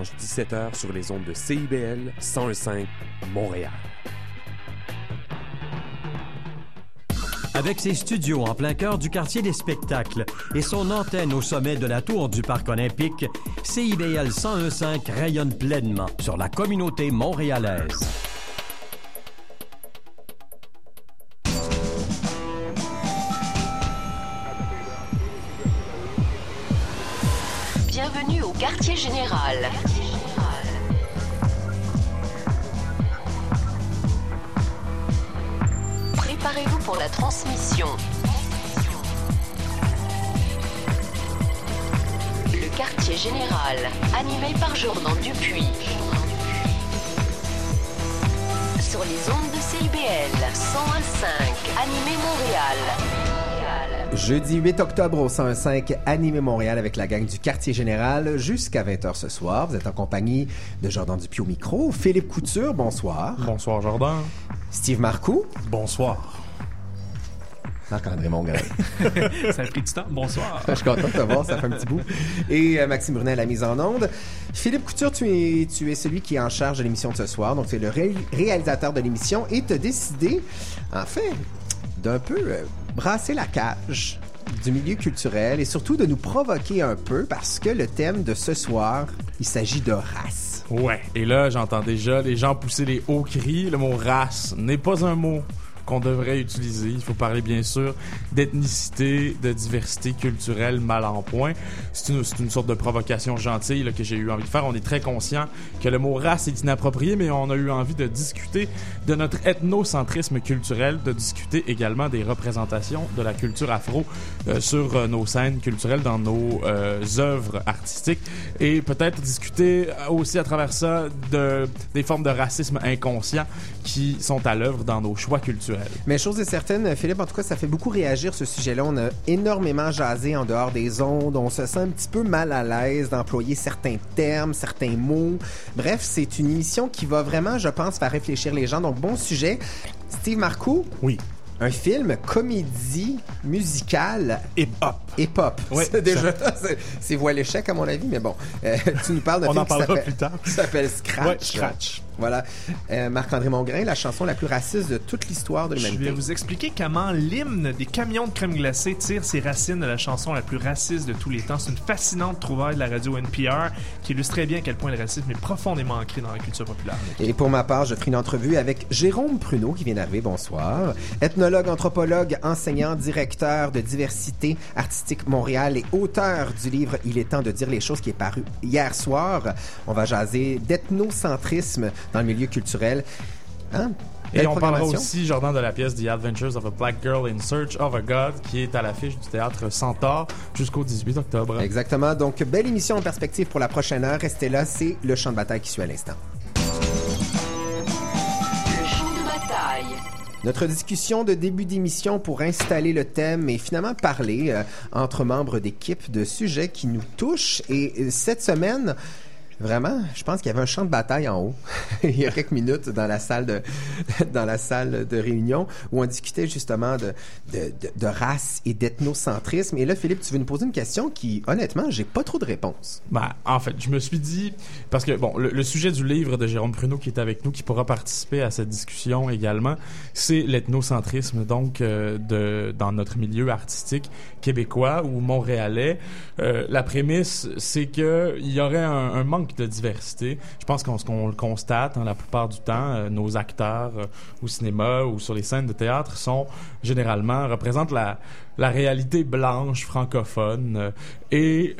dimanche 17h sur les ondes de CIBL 101.5 Montréal. Avec ses studios en plein cœur du quartier des spectacles et son antenne au sommet de la tour du Parc olympique, CIBL 101.5 rayonne pleinement sur la communauté montréalaise. Transmission. Le quartier général, animé par Jordan Dupuis. Sur les ondes de CIBL 101.5, animé Montréal. Jeudi 8 octobre au 105 Animé Montréal avec la gang du Quartier Général jusqu'à 20h ce soir. Vous êtes en compagnie de Jordan Dupuis au micro, Philippe Couture, bonsoir. Bonsoir Jordan. Steve Marcoux. Bonsoir. Marc-André Mongrain. ça a pris du temps. Bonsoir. Je suis content de te voir, ça fait un petit bout. Et euh, Maxime Brunet à la mise en onde. Philippe Couture, tu es, tu es celui qui est en charge de l'émission de ce soir. Donc, tu es le ré- réalisateur de l'émission et tu as décidé, en fait, d'un peu euh, brasser la cage du milieu culturel et surtout de nous provoquer un peu parce que le thème de ce soir, il s'agit de race. Ouais. Et là, j'entends déjà les gens pousser les hauts cris. Le mot race n'est pas un mot qu'on devrait utiliser. Il faut parler bien sûr d'ethnicité, de diversité culturelle mal en point. C'est une, sorte de provocation gentille que j'ai eu envie de faire. On est très conscient que le mot race est inapproprié, mais on a eu envie de discuter de notre ethnocentrisme culturel, de discuter également des représentations de la culture afro euh, sur euh, nos scènes culturelles, dans nos euh, œuvres artistiques, et peut-être discuter aussi à travers ça de, des formes de racisme inconscient qui sont à l'œuvre dans nos choix culturels. Mais chose est certaine, Philippe, en tout cas, ça fait beaucoup réagir ce sujet-là. On a énormément jasé en dehors des ondes. On se sent un petit peu mal à l'aise d'employer certains termes, certains mots. Bref, c'est une émission qui va vraiment, je pense, faire réfléchir les gens. Donc, bon sujet. Steve Marcoux, Oui. un film comédie musicale Hip-hop. hip-hop. C'est déjà, c'est- c'est voie l'échec à mon avis, mais bon. Euh, tu nous parles d'un On film en qui parlera s'appelle- plus tard. qui s'appelle Scratch. Ouais, Scratch. Voilà. Euh, Marc-André Mongrain, la chanson la plus raciste de toute l'histoire de Je l'humanité. vais vous expliquer comment l'hymne des camions de crème glacée tire ses racines de la chanson la plus raciste de tous les temps. C'est une fascinante trouvaille de la radio NPR qui illustre très bien à quel point le racisme est profondément ancré dans la culture populaire. Et pour ma part, je ferai une entrevue avec Jérôme Pruneau qui vient d'arriver. Bonsoir. Ethnologue, anthropologue, enseignant, directeur de diversité artistique Montréal et auteur du livre Il est temps de dire les choses qui est paru hier soir. On va jaser d'ethnocentrisme dans le milieu culturel. Hein? Et on parlera aussi, Jordan, de la pièce The Adventures of a Black Girl in Search of a God, qui est à l'affiche du théâtre Centaure jusqu'au 18 octobre. Exactement. Donc, belle émission en perspective pour la prochaine heure. Restez là, c'est le champ de bataille qui suit à l'instant. Le champ de bataille. Notre discussion de début d'émission pour installer le thème et finalement parler euh, entre membres d'équipe de sujets qui nous touchent. Et euh, cette semaine, vraiment, je pense qu'il y avait un champ de bataille en haut. Il y a quelques minutes dans la salle de dans la salle de réunion où on discutait justement de de, race et d'ethnocentrisme. Et là, Philippe, tu veux nous poser une question qui, honnêtement, j'ai pas trop de réponses. Ben, en fait, je me suis dit, parce que, bon, le, le sujet du livre de Jérôme Pruneau qui est avec nous, qui pourra participer à cette discussion également, c'est l'ethnocentrisme, donc, euh, de, dans notre milieu artistique québécois ou montréalais. Euh, la prémisse, c'est que il y aurait un, un manque de diversité. Je pense qu'on qu'on le constate hein, la plupart du temps. euh, nos acteurs euh, au cinéma ou sur les scènes de théâtre sont généralement représentent la la réalité blanche francophone euh, et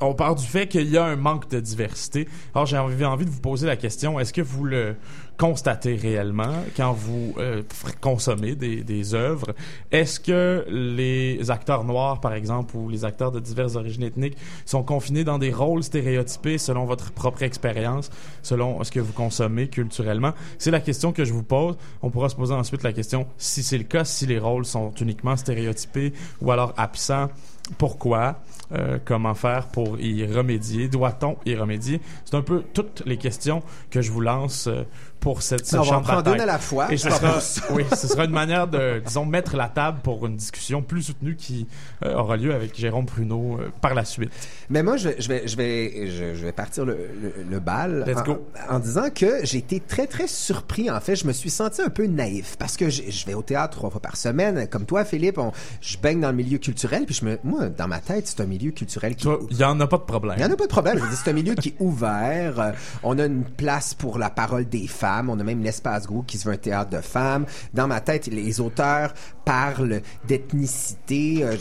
on part du fait qu'il y a un manque de diversité. Alors j'ai envie de vous poser la question est-ce que vous le constatez réellement quand vous euh, consommez des, des œuvres? Est-ce que les acteurs noirs par exemple ou les acteurs de diverses origines ethniques sont confinés dans des rôles stéréotypés selon votre propre expérience, selon ce que vous consommez culturellement? C'est la question que je vous pose. On pourra se poser ensuite la question si c'est le cas, si les rôles sont uniquement stéréotypés ou alors absents pourquoi, euh, comment faire pour y remédier, doit-on y remédier? C'est un peu toutes les questions que je vous lance euh, pour cette ce On va champ en de prendre bataille. une à la fois. Et ce sera, oui, ce sera une manière de, disons, mettre la table pour une discussion plus soutenue qui euh, aura lieu avec Jérôme Pruneau euh, par la suite. Mais moi, je, je vais, je vais, je, je vais partir le, le, le bal Let's en, go. en disant que j'ai été très, très surpris. En fait, je me suis senti un peu naïf parce que je, vais au théâtre trois fois par semaine. Comme toi, Philippe, on, je baigne dans le milieu culturel. Puis je me, moi, dans ma tête, c'est un milieu culturel qui... Il y en a pas de problème. Il n'y en a pas de problème. Je veux dire, c'est un milieu qui est ouvert. Euh, on a une place pour la parole des femmes. On a même l'espace groupe qui se veut un théâtre de femmes. Dans ma tête, les auteurs parlent d'ethnicité. Euh,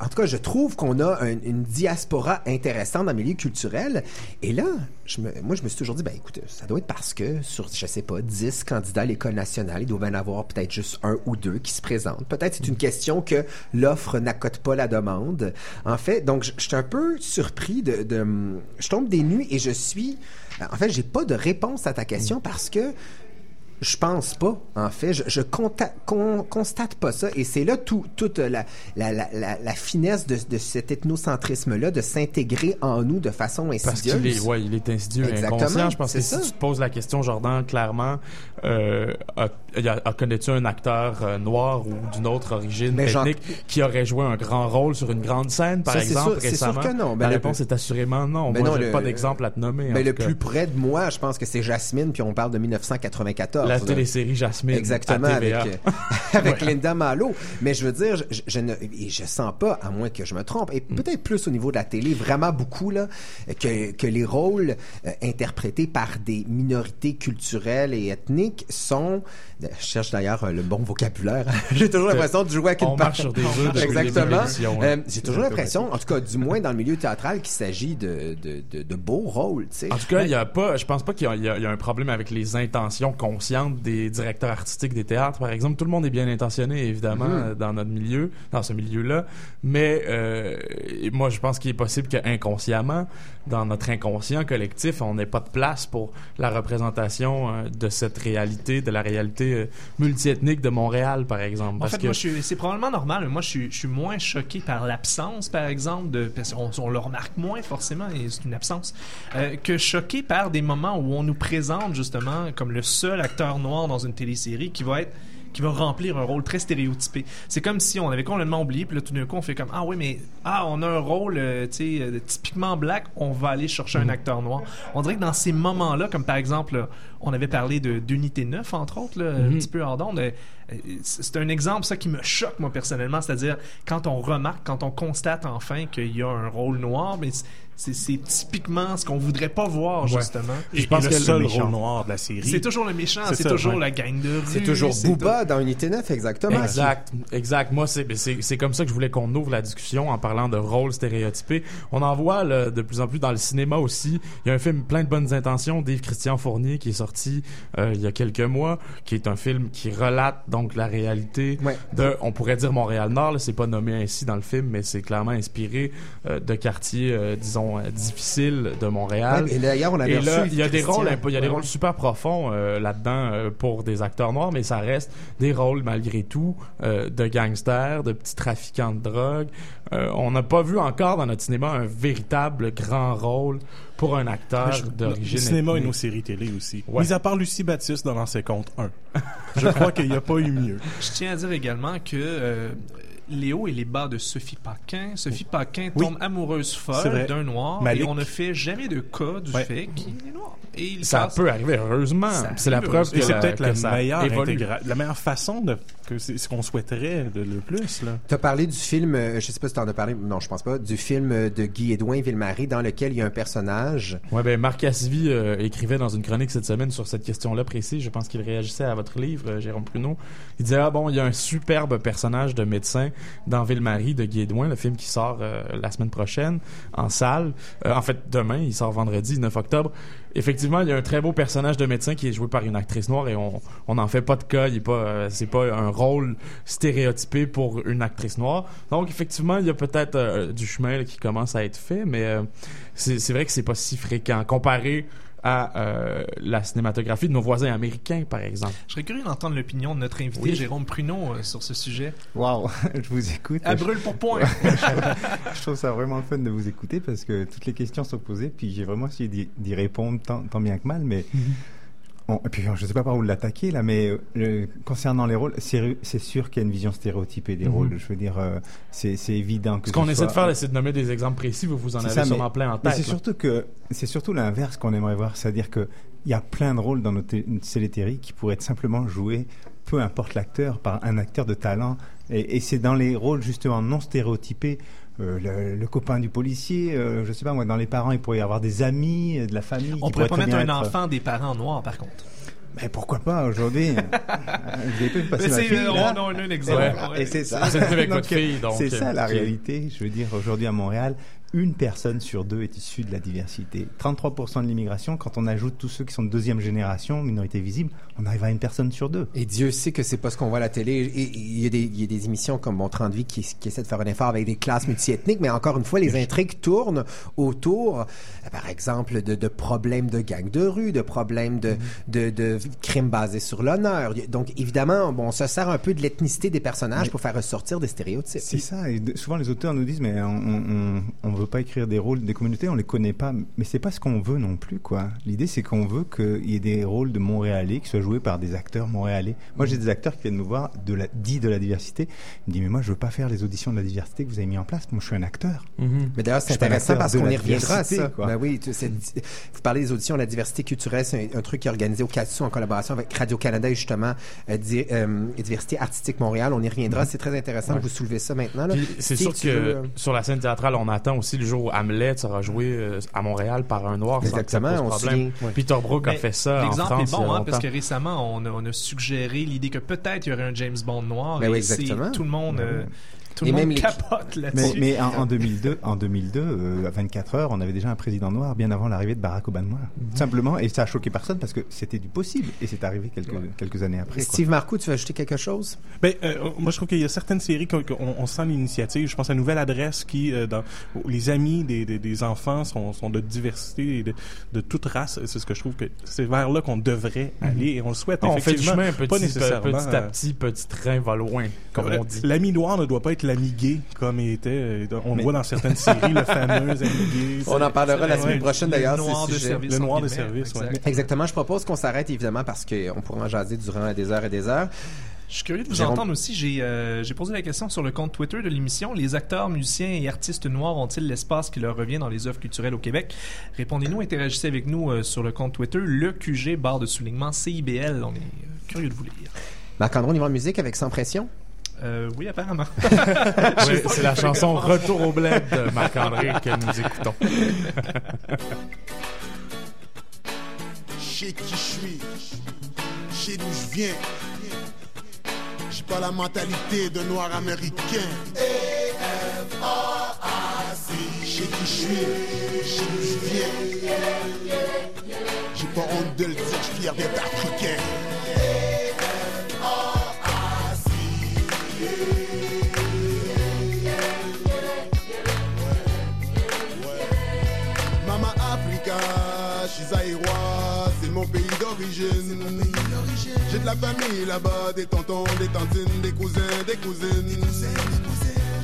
en tout cas, je trouve qu'on a un- une diaspora intéressante dans le milieu culturel. Et là, je me, moi, je me suis toujours dit, ben écoute, ça doit être parce que sur, je sais pas, 10 candidats à l'école nationale, il doit en avoir peut-être juste un ou deux qui se présentent. Peut-être c'est une question que l'offre n'accote pas la demande. En fait, donc, je je suis un peu surpris de, de, je tombe des nues et je suis, en fait, j'ai pas de réponse à ta question parce que je pense pas, en fait. Je, je conta- con- constate pas ça. Et c'est là tout, toute la, la, la, la, la finesse de, de cet ethnocentrisme-là, de s'intégrer en nous de façon Parce insidieuse. qu'il est, ouais, il est insidieux et inconscient. Je pense c'est que si tu te poses la question, Jordan, clairement, euh, a- y a- a- connais-tu un acteur euh, noir ou d'une autre origine Mais ethnique qui aurait joué un grand rôle sur une grande scène, par Ça, c'est exemple, sûr- c'est sûr récemment? que non. Ben, la le- réponse est assurément non. Ben Moi, non, j'ai le- pas d'exemple à te nommer. Mais le tout cas. plus près de moi, je pense que c'est Jasmine, puis on parle de 1994. La télésérie Jasmine Exactement, avec, euh, avec Linda Malo. Mais je veux dire, je, je, je ne et je sens pas, à moins que je me trompe, et Mm. peut-être plus au niveau de la télé, vraiment beaucoup, là, que, que les rôles euh, interprétés par des minorités culturelles et ethniques sont... Je cherche d'ailleurs euh, le bon vocabulaire. J'ai toujours l'impression de jouer avec une On marche sur des œufs Exactement. l'émission, Euh, hein. J'ai toujours l'impression, en tout cas, du moins dans le milieu théâtral, qu'il s'agit de, de, de, de beaux rôles, tu sais. En tout cas, il y a pas, je pense pas qu'il y y a- un problème avec les intentions conscientes des directeurs artistiques des théâtres, par exemple. Tout le monde est bien intentionné, évidemment, Mhm. euh, dans notre milieu, dans ce milieu-là. Mais euh, moi, je pense qu'il est possible qu'inconsciemment, dans notre inconscient collectif, on n'ait pas de place pour la représentation de cette réalité, de la réalité euh, multiethnique de Montréal, par exemple. En Parce fait, que moi, c'est probablement normal, mais moi, je suis, je suis moins choqué par l'absence, par exemple, de, parce qu'on on le remarque moins forcément, et c'est une absence, euh, que choqué par des moments où on nous présente justement comme le seul acteur noir dans une télésérie qui va être qui va remplir un rôle très stéréotypé. C'est comme si on avait complètement oublié, puis là tout d'un coup on fait comme ah oui mais ah on a un rôle euh, typiquement black, on va aller chercher un acteur noir. On dirait que dans ces moments-là, comme par exemple on avait parlé de d'unité 9 entre autres là, un petit peu hors d'onde, euh, c'est un exemple ça qui me choque moi personnellement, c'est-à-dire quand on remarque, quand on constate enfin qu'il y a un rôle noir, mais c'est c'est typiquement ce qu'on voudrait pas voir justement. Et, Je pense et que le le seul rôle noir de la série. C'est toujours le méchant, C'est c'est ça, toujours ouais. la gang de rue. C'est toujours c'est Booba dans Unité 9, exactement. Exact, exact. Moi, c'est c'est c'est comme ça que je voulais qu'on ouvre la discussion en parlant de rôles stéréotypés. On en voit là, de plus en plus dans le cinéma aussi. Il y a un film plein de bonnes intentions d'Yves Christian Fournier qui est sorti euh, il y a quelques mois, qui est un film qui relate donc la réalité Ouais. de, on pourrait dire Montréal Nord. là, C'est pas nommé ainsi dans le film, mais c'est clairement inspiré euh, de quartiers, euh, disons, difficiles de Montréal. Ouais, et d'ailleurs, on avait Et reçu là, il y a des rôles, il y a des rôles super profonds là-dedans pour des acteurs noirs, mais ça reste des rôles malgré tout de gangsters, de petits trafiquants de drogue. On n'a pas vu encore dans notre cinéma un véritable grand rôle pour un acteur d'origine. Le cinéma et nos séries télé aussi. Ouais. Mis à part Lucie Baptiste dans L'ancien compte 1. Je crois qu'il n'y a pas eu mieux. Je tiens à dire également que euh, Léo et les bas de Sophie Paquin. Sophie Paquin Oui. tombe amoureuse folle d'un noir Malik. et on ne fait jamais de cas du Ouais. fait qu'il est noir. Et il Ça peut arriver, heureusement. C'est la preuve que c'est la- peut-être la meilleure intégra- la meilleure façon de que c'est ce qu'on souhaiterait de, le plus. Tu as parlé du film, euh, je sais pas si tu en as parlé, non, je pense pas, du film euh, de Guy Édouin Ville-Marie dans lequel il y a un personnage. Ouais, ben Marc Cassivi euh, écrivait dans une chronique cette semaine sur cette question-là précise. Je pense qu'il réagissait à votre livre, euh, Jérôme Pruneau. Il disait ah bon, il y a un superbe personnage de médecin dans Ville-Marie de Guy Edouin, le film qui sort euh, la semaine prochaine en salle. Euh, en fait, demain, il sort vendredi 9 octobre. Effectivement, il y a un très beau personnage de médecin qui est joué par une actrice noire et on on n'en fait pas de cas. Il est pas euh, c'est pas un rôle stéréotypé pour une actrice noire. Donc effectivement, il y a peut-être euh, du chemin là, qui commence à être fait, mais euh, c'est c'est vrai que c'est pas si fréquent comparé à euh, la cinématographie de nos voisins américains, par exemple. Je serais curieux d'entendre l'opinion de notre invité Oui. Jérôme Pruneau euh, sur ce sujet. Waouh, je vous écoute. À brûle pour point. je trouve ça vraiment fun de vous écouter parce que toutes les questions sont posées, puis j'ai vraiment essayé d'y- d'y répondre tant, tant bien que mal, mais on- et puis je sais pas par où l'attaquer là, mais euh, concernant les rôles, c'est sûr qu'il y a une vision stéréotypée des Mhm. rôles. Je veux dire, euh, c'est évident que Ce qu'on essaie de faire, c'est de nommer des exemples précis. Vous vous en avez ça, sûrement mais- plein en tête. c'est surtout que c'est surtout l'inverse qu'on aimerait voir, c'est-à-dire que il y a plein de rôles dans notre té- télésérie qui pourraient être simplement joués, peu importe l'acteur, par un acteur de talent. Et, et c'est dans les rôles justement non stéréotypés. Euh, le, le copain du policier, euh, je sais pas moi, dans les parents, il pourrait y avoir des amis, euh, de la famille. On pourrait pas mettre un être- enfant des parents noirs, par contre. Mais pourquoi pas aujourd'hui? Euh, Vous avez vu passer Mais ma c'est fille, euh, là? on a un exemple. Ouais. ouais. et c'est ça. Vous êtes avec Donc, votre fille, donc, C'est ça la euh, réalité. Je veux dire, aujourd'hui à Montréal, une personne sur deux est issue de la diversité. 33% de l'immigration, quand on ajoute tous ceux qui sont de deuxième génération, minorité visible, on arrive à une personne sur deux. Et Dieu sait que c'est pas ce qu'on voit à la télé. Et il y a des, il y a des émissions comme Bon Train de vie qui, qui essaient de faire un effort avec des classes multiethniques, mais encore une fois, les intrigues tournent autour, euh, par exemple, de, de problèmes de gangs de rue, de problèmes de, de, de crimes basés sur l'honneur. Donc, évidemment, bon, on se sert un peu de l'ethnicité des personnages Mais- pour faire ressortir des stéréotypes. C'est ça. Et souvent, les auteurs nous disent, mais on, on, on veut pas écrire des rôles des communautés, on les connaît pas. Mais c'est pas ce qu'on veut non plus, quoi. L'idée, c'est qu'on veut qu'il y ait des rôles de Montréalais qui soient joués par des acteurs montréalais. Moi, j'ai des acteurs qui viennent me voir de la, dit de la diversité. Ils me disent, mais moi, je veux pas faire les auditions de la diversité que vous avez mis en place. Moi, je suis un acteur. Mhm. Mais d'ailleurs, c'est intéressant parce de qu'on y reviendra à ça. quoi. Ben oui, tu- c'est- vous parlez des auditions, la diversité culturelle, c'est un, un truc qui est organisé au CATSU en collaboration avec Radio-Canada et justement euh, di- euh, et Diversité Artistique Montréal. On y reviendra. C'est très intéressant Ouais. que vous soulevez ça maintenant. là. Puis c'est sûr que veux, euh, sur la scène théâtrale, on attend aussi le jour où Hamlet sera joué euh, à Montréal par un noir sans que ça Exactement, pose se problème. Peter Brook a fait ça en L'exemple France est bon, hein, parce que récemment, on a, on a suggéré l'idée que peut-être il y aurait un James Bond noir. Ben et oui, exactement. Tout le monde, Ben euh. Tout Et le même monde les- capote Mais, là-dessus. mais en, en 2002, en 2002 euh, à 24 heures, on avait déjà un président noir bien avant l'arrivée de Barack Obama. Tout simplement, et ça a choqué personne parce que c'était du possible et c'est arrivé quelques, quelques années après. quoi. Steve Marcoux, tu veux ajouter quelque chose? Ben, euh, moi, je trouve qu'il y a certaines séries qu'on qu'on- on sent l'initiative. Je pense à Nouvelle Adresse qui, euh, dans où les amis des, des, des enfants sont, sont de diversité et de, de toute race. C'est ce que je trouve que c'est vers là qu'on devrait aller et on le souhaite. On fait du effectivement, chemin petit, pas nécessairement. petit à petit, petit train va loin, comme euh, on dit. L'ami noir ne doit pas être l'ami gay comme il était. euh, On le voit dans certaines séries, le fameux ami gay. On en parlera la semaine prochaine le d'ailleurs. noir c'est de sujet. service. Le noir de service. Exactement. Je propose qu'on s'arrête évidemment parce qu'on pourra en jaser durant des heures et des heures. Je suis curieux de vous Jérôme- entendre aussi. J'ai euh, j'ai posé la question sur le compte Twitter de l'émission. Les acteurs, musiciens et artistes noirs ont-ils l'espace qui leur revient dans les œuvres culturelles au Québec? Répondez-nous, interagissez avec nous euh, sur le compte Twitter, le QG, barre de soulignement CIBL. On est euh, curieux de vous lire. Marc-André, on y va en musique avec Sans Pression? Euh, oui, apparemment. Oui, c'est la chanson Retour au bled de Marc-André que nous écoutons. Je sais qui je suis, sais d'où je viens? J'ai pas la mentalité de noir américain. Je sais qui je suis, sais d'où je viens? J'ai pas honte de le dire, je suis fier d'être africain. Suis zaïrois, c'est mon pays d'origine. J'ai de la famille là-bas, des tontons, des tantines, des cousins, des cousines.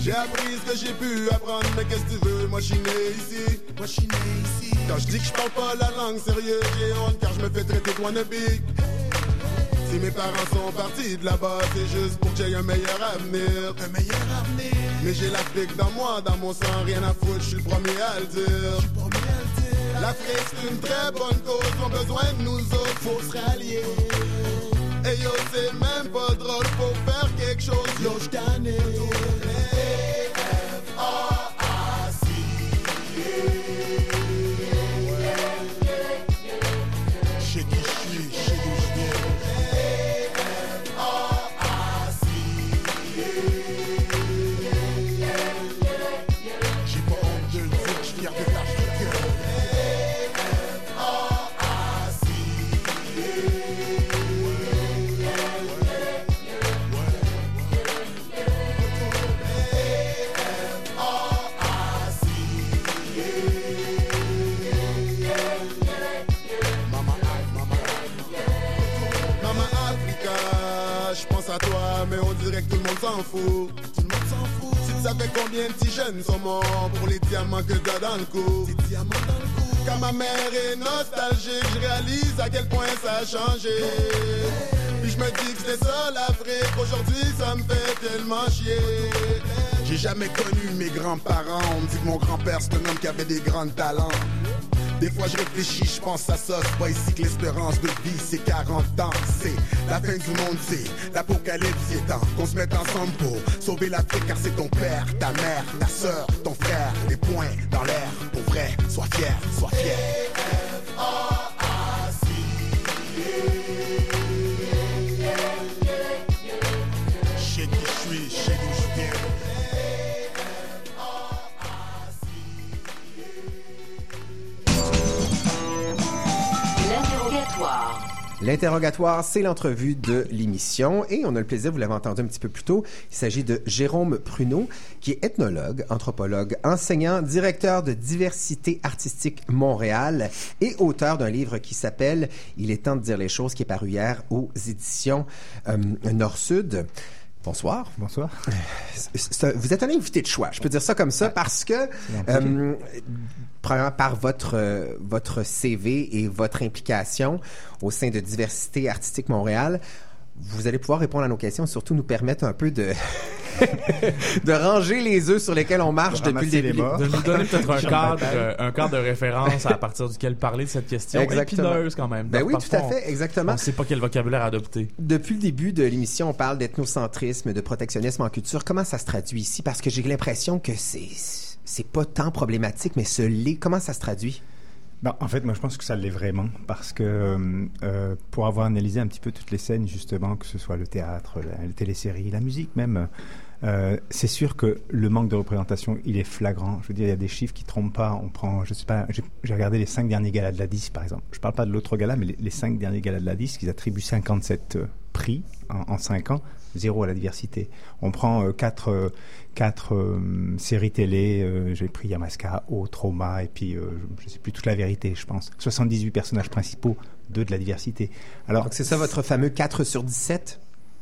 J'ai appris ce que j'ai pu apprendre, mais qu'est-ce que tu veux, moi je suis né ici. Moi je suis né ici. Quand je dis que je parle pas la langue sérieuse, j'ai honte car je me fais traiter de wannabe. Si mes parents sont partis de là-bas, c'est juste pour que j'ai un meilleur avenir. Un meilleur avenir. Mais j'ai l'Afrique dans moi, dans mon sang, rien à foutre, je suis le premier à le dire. L'Afrique c'est une très bonne cause, on a besoin de nous autres, faut se rallier. Et yo, c'est même pas drôle, faut faire quelque chose, yo, j'tanné. Je mais on dirait que tout le monde s'en fout. Tout le monde s'en fout. Si tu savais combien de petits jeunes sont morts pour les diamants que t'as dans le cou. Des diamants dans le cou. Quand ma mère est nostalgique, je réalise à quel point ça a changé. Puis je me dis que c'était ça l'Afrique. Aujourd'hui, ça me fait tellement chier. J'ai jamais connu mes grands-parents. On me dit que mon grand-père, c'est un homme qui avait des grands talents. Des fois je réfléchis, je pense à ça, c'est pas ici que l'espérance de vie c'est 40 ans, c'est la fin du monde, c'est l'apocalypse, c'est temps qu'on se mette ensemble pour sauver l'Afrique car c'est ton père, ta mère, ta soeur, ton frère, les poings dans l'air, pour vrai, sois fier, sois fier. L'interrogatoire. C'est l'entrevue de l'émission et on a le plaisir, vous l'avez entendu un petit peu plus tôt, il s'agit de Jérôme Pruneau, qui est ethnologue, anthropologue, enseignant, directeur de Diversité artistique Montréal et auteur d'un livre qui s'appelle Il est temps de dire les choses, qui est paru hier aux éditions euh, Nord-Sud. Bonsoir. Bonsoir. Vous êtes un invité de choix, je peux dire ça comme ça, parce que euh, premièrement, par votre euh, votre CV et votre implication au sein de Diversité Artistique Montréal, vous allez pouvoir répondre à nos questions, surtout nous permettre un peu de de ranger les œufs sur lesquels on marche De depuis le début. De nous donner peut-être un cadre, euh, un cadre de référence à partir duquel parler de cette question Exactement. épineuse quand même. Ben Donc, oui, tout à fait, exactement. On ne sait pas quel vocabulaire adopter. Depuis le début de l'émission, on parle d'ethnocentrisme, de protectionnisme en culture. Comment ça se traduit ici? Parce que j'ai l'impression que c'est c'est pas tant problématique, mais ce l'est. Comment ça se traduit? Ben, en fait, moi, je pense que ça l'est vraiment parce que euh, euh, pour avoir analysé un petit peu toutes les scènes, justement, que ce soit le théâtre, la, la télésérie, la musique même, euh, c'est sûr que le manque de représentation, il est flagrant. Je veux dire, il y a des chiffres qui trompent pas. On prend, je sais pas, j'ai regardé les cinq derniers galas de la 10, par exemple. Je parle pas de l'autre gala, mais les, cinq derniers galas de la 10, qu'ils attribuent 57 euh, prix en, en cinq ans, zéro à la diversité. On prend euh, quatre, euh, quatre euh, séries télé, j'ai pris Yamaska, O, Trauma, et puis, je je sais plus toute la vérité, je pense. 78 personnages principaux, deux de la diversité. Alors, c'est ça votre fameux 4 sur 17?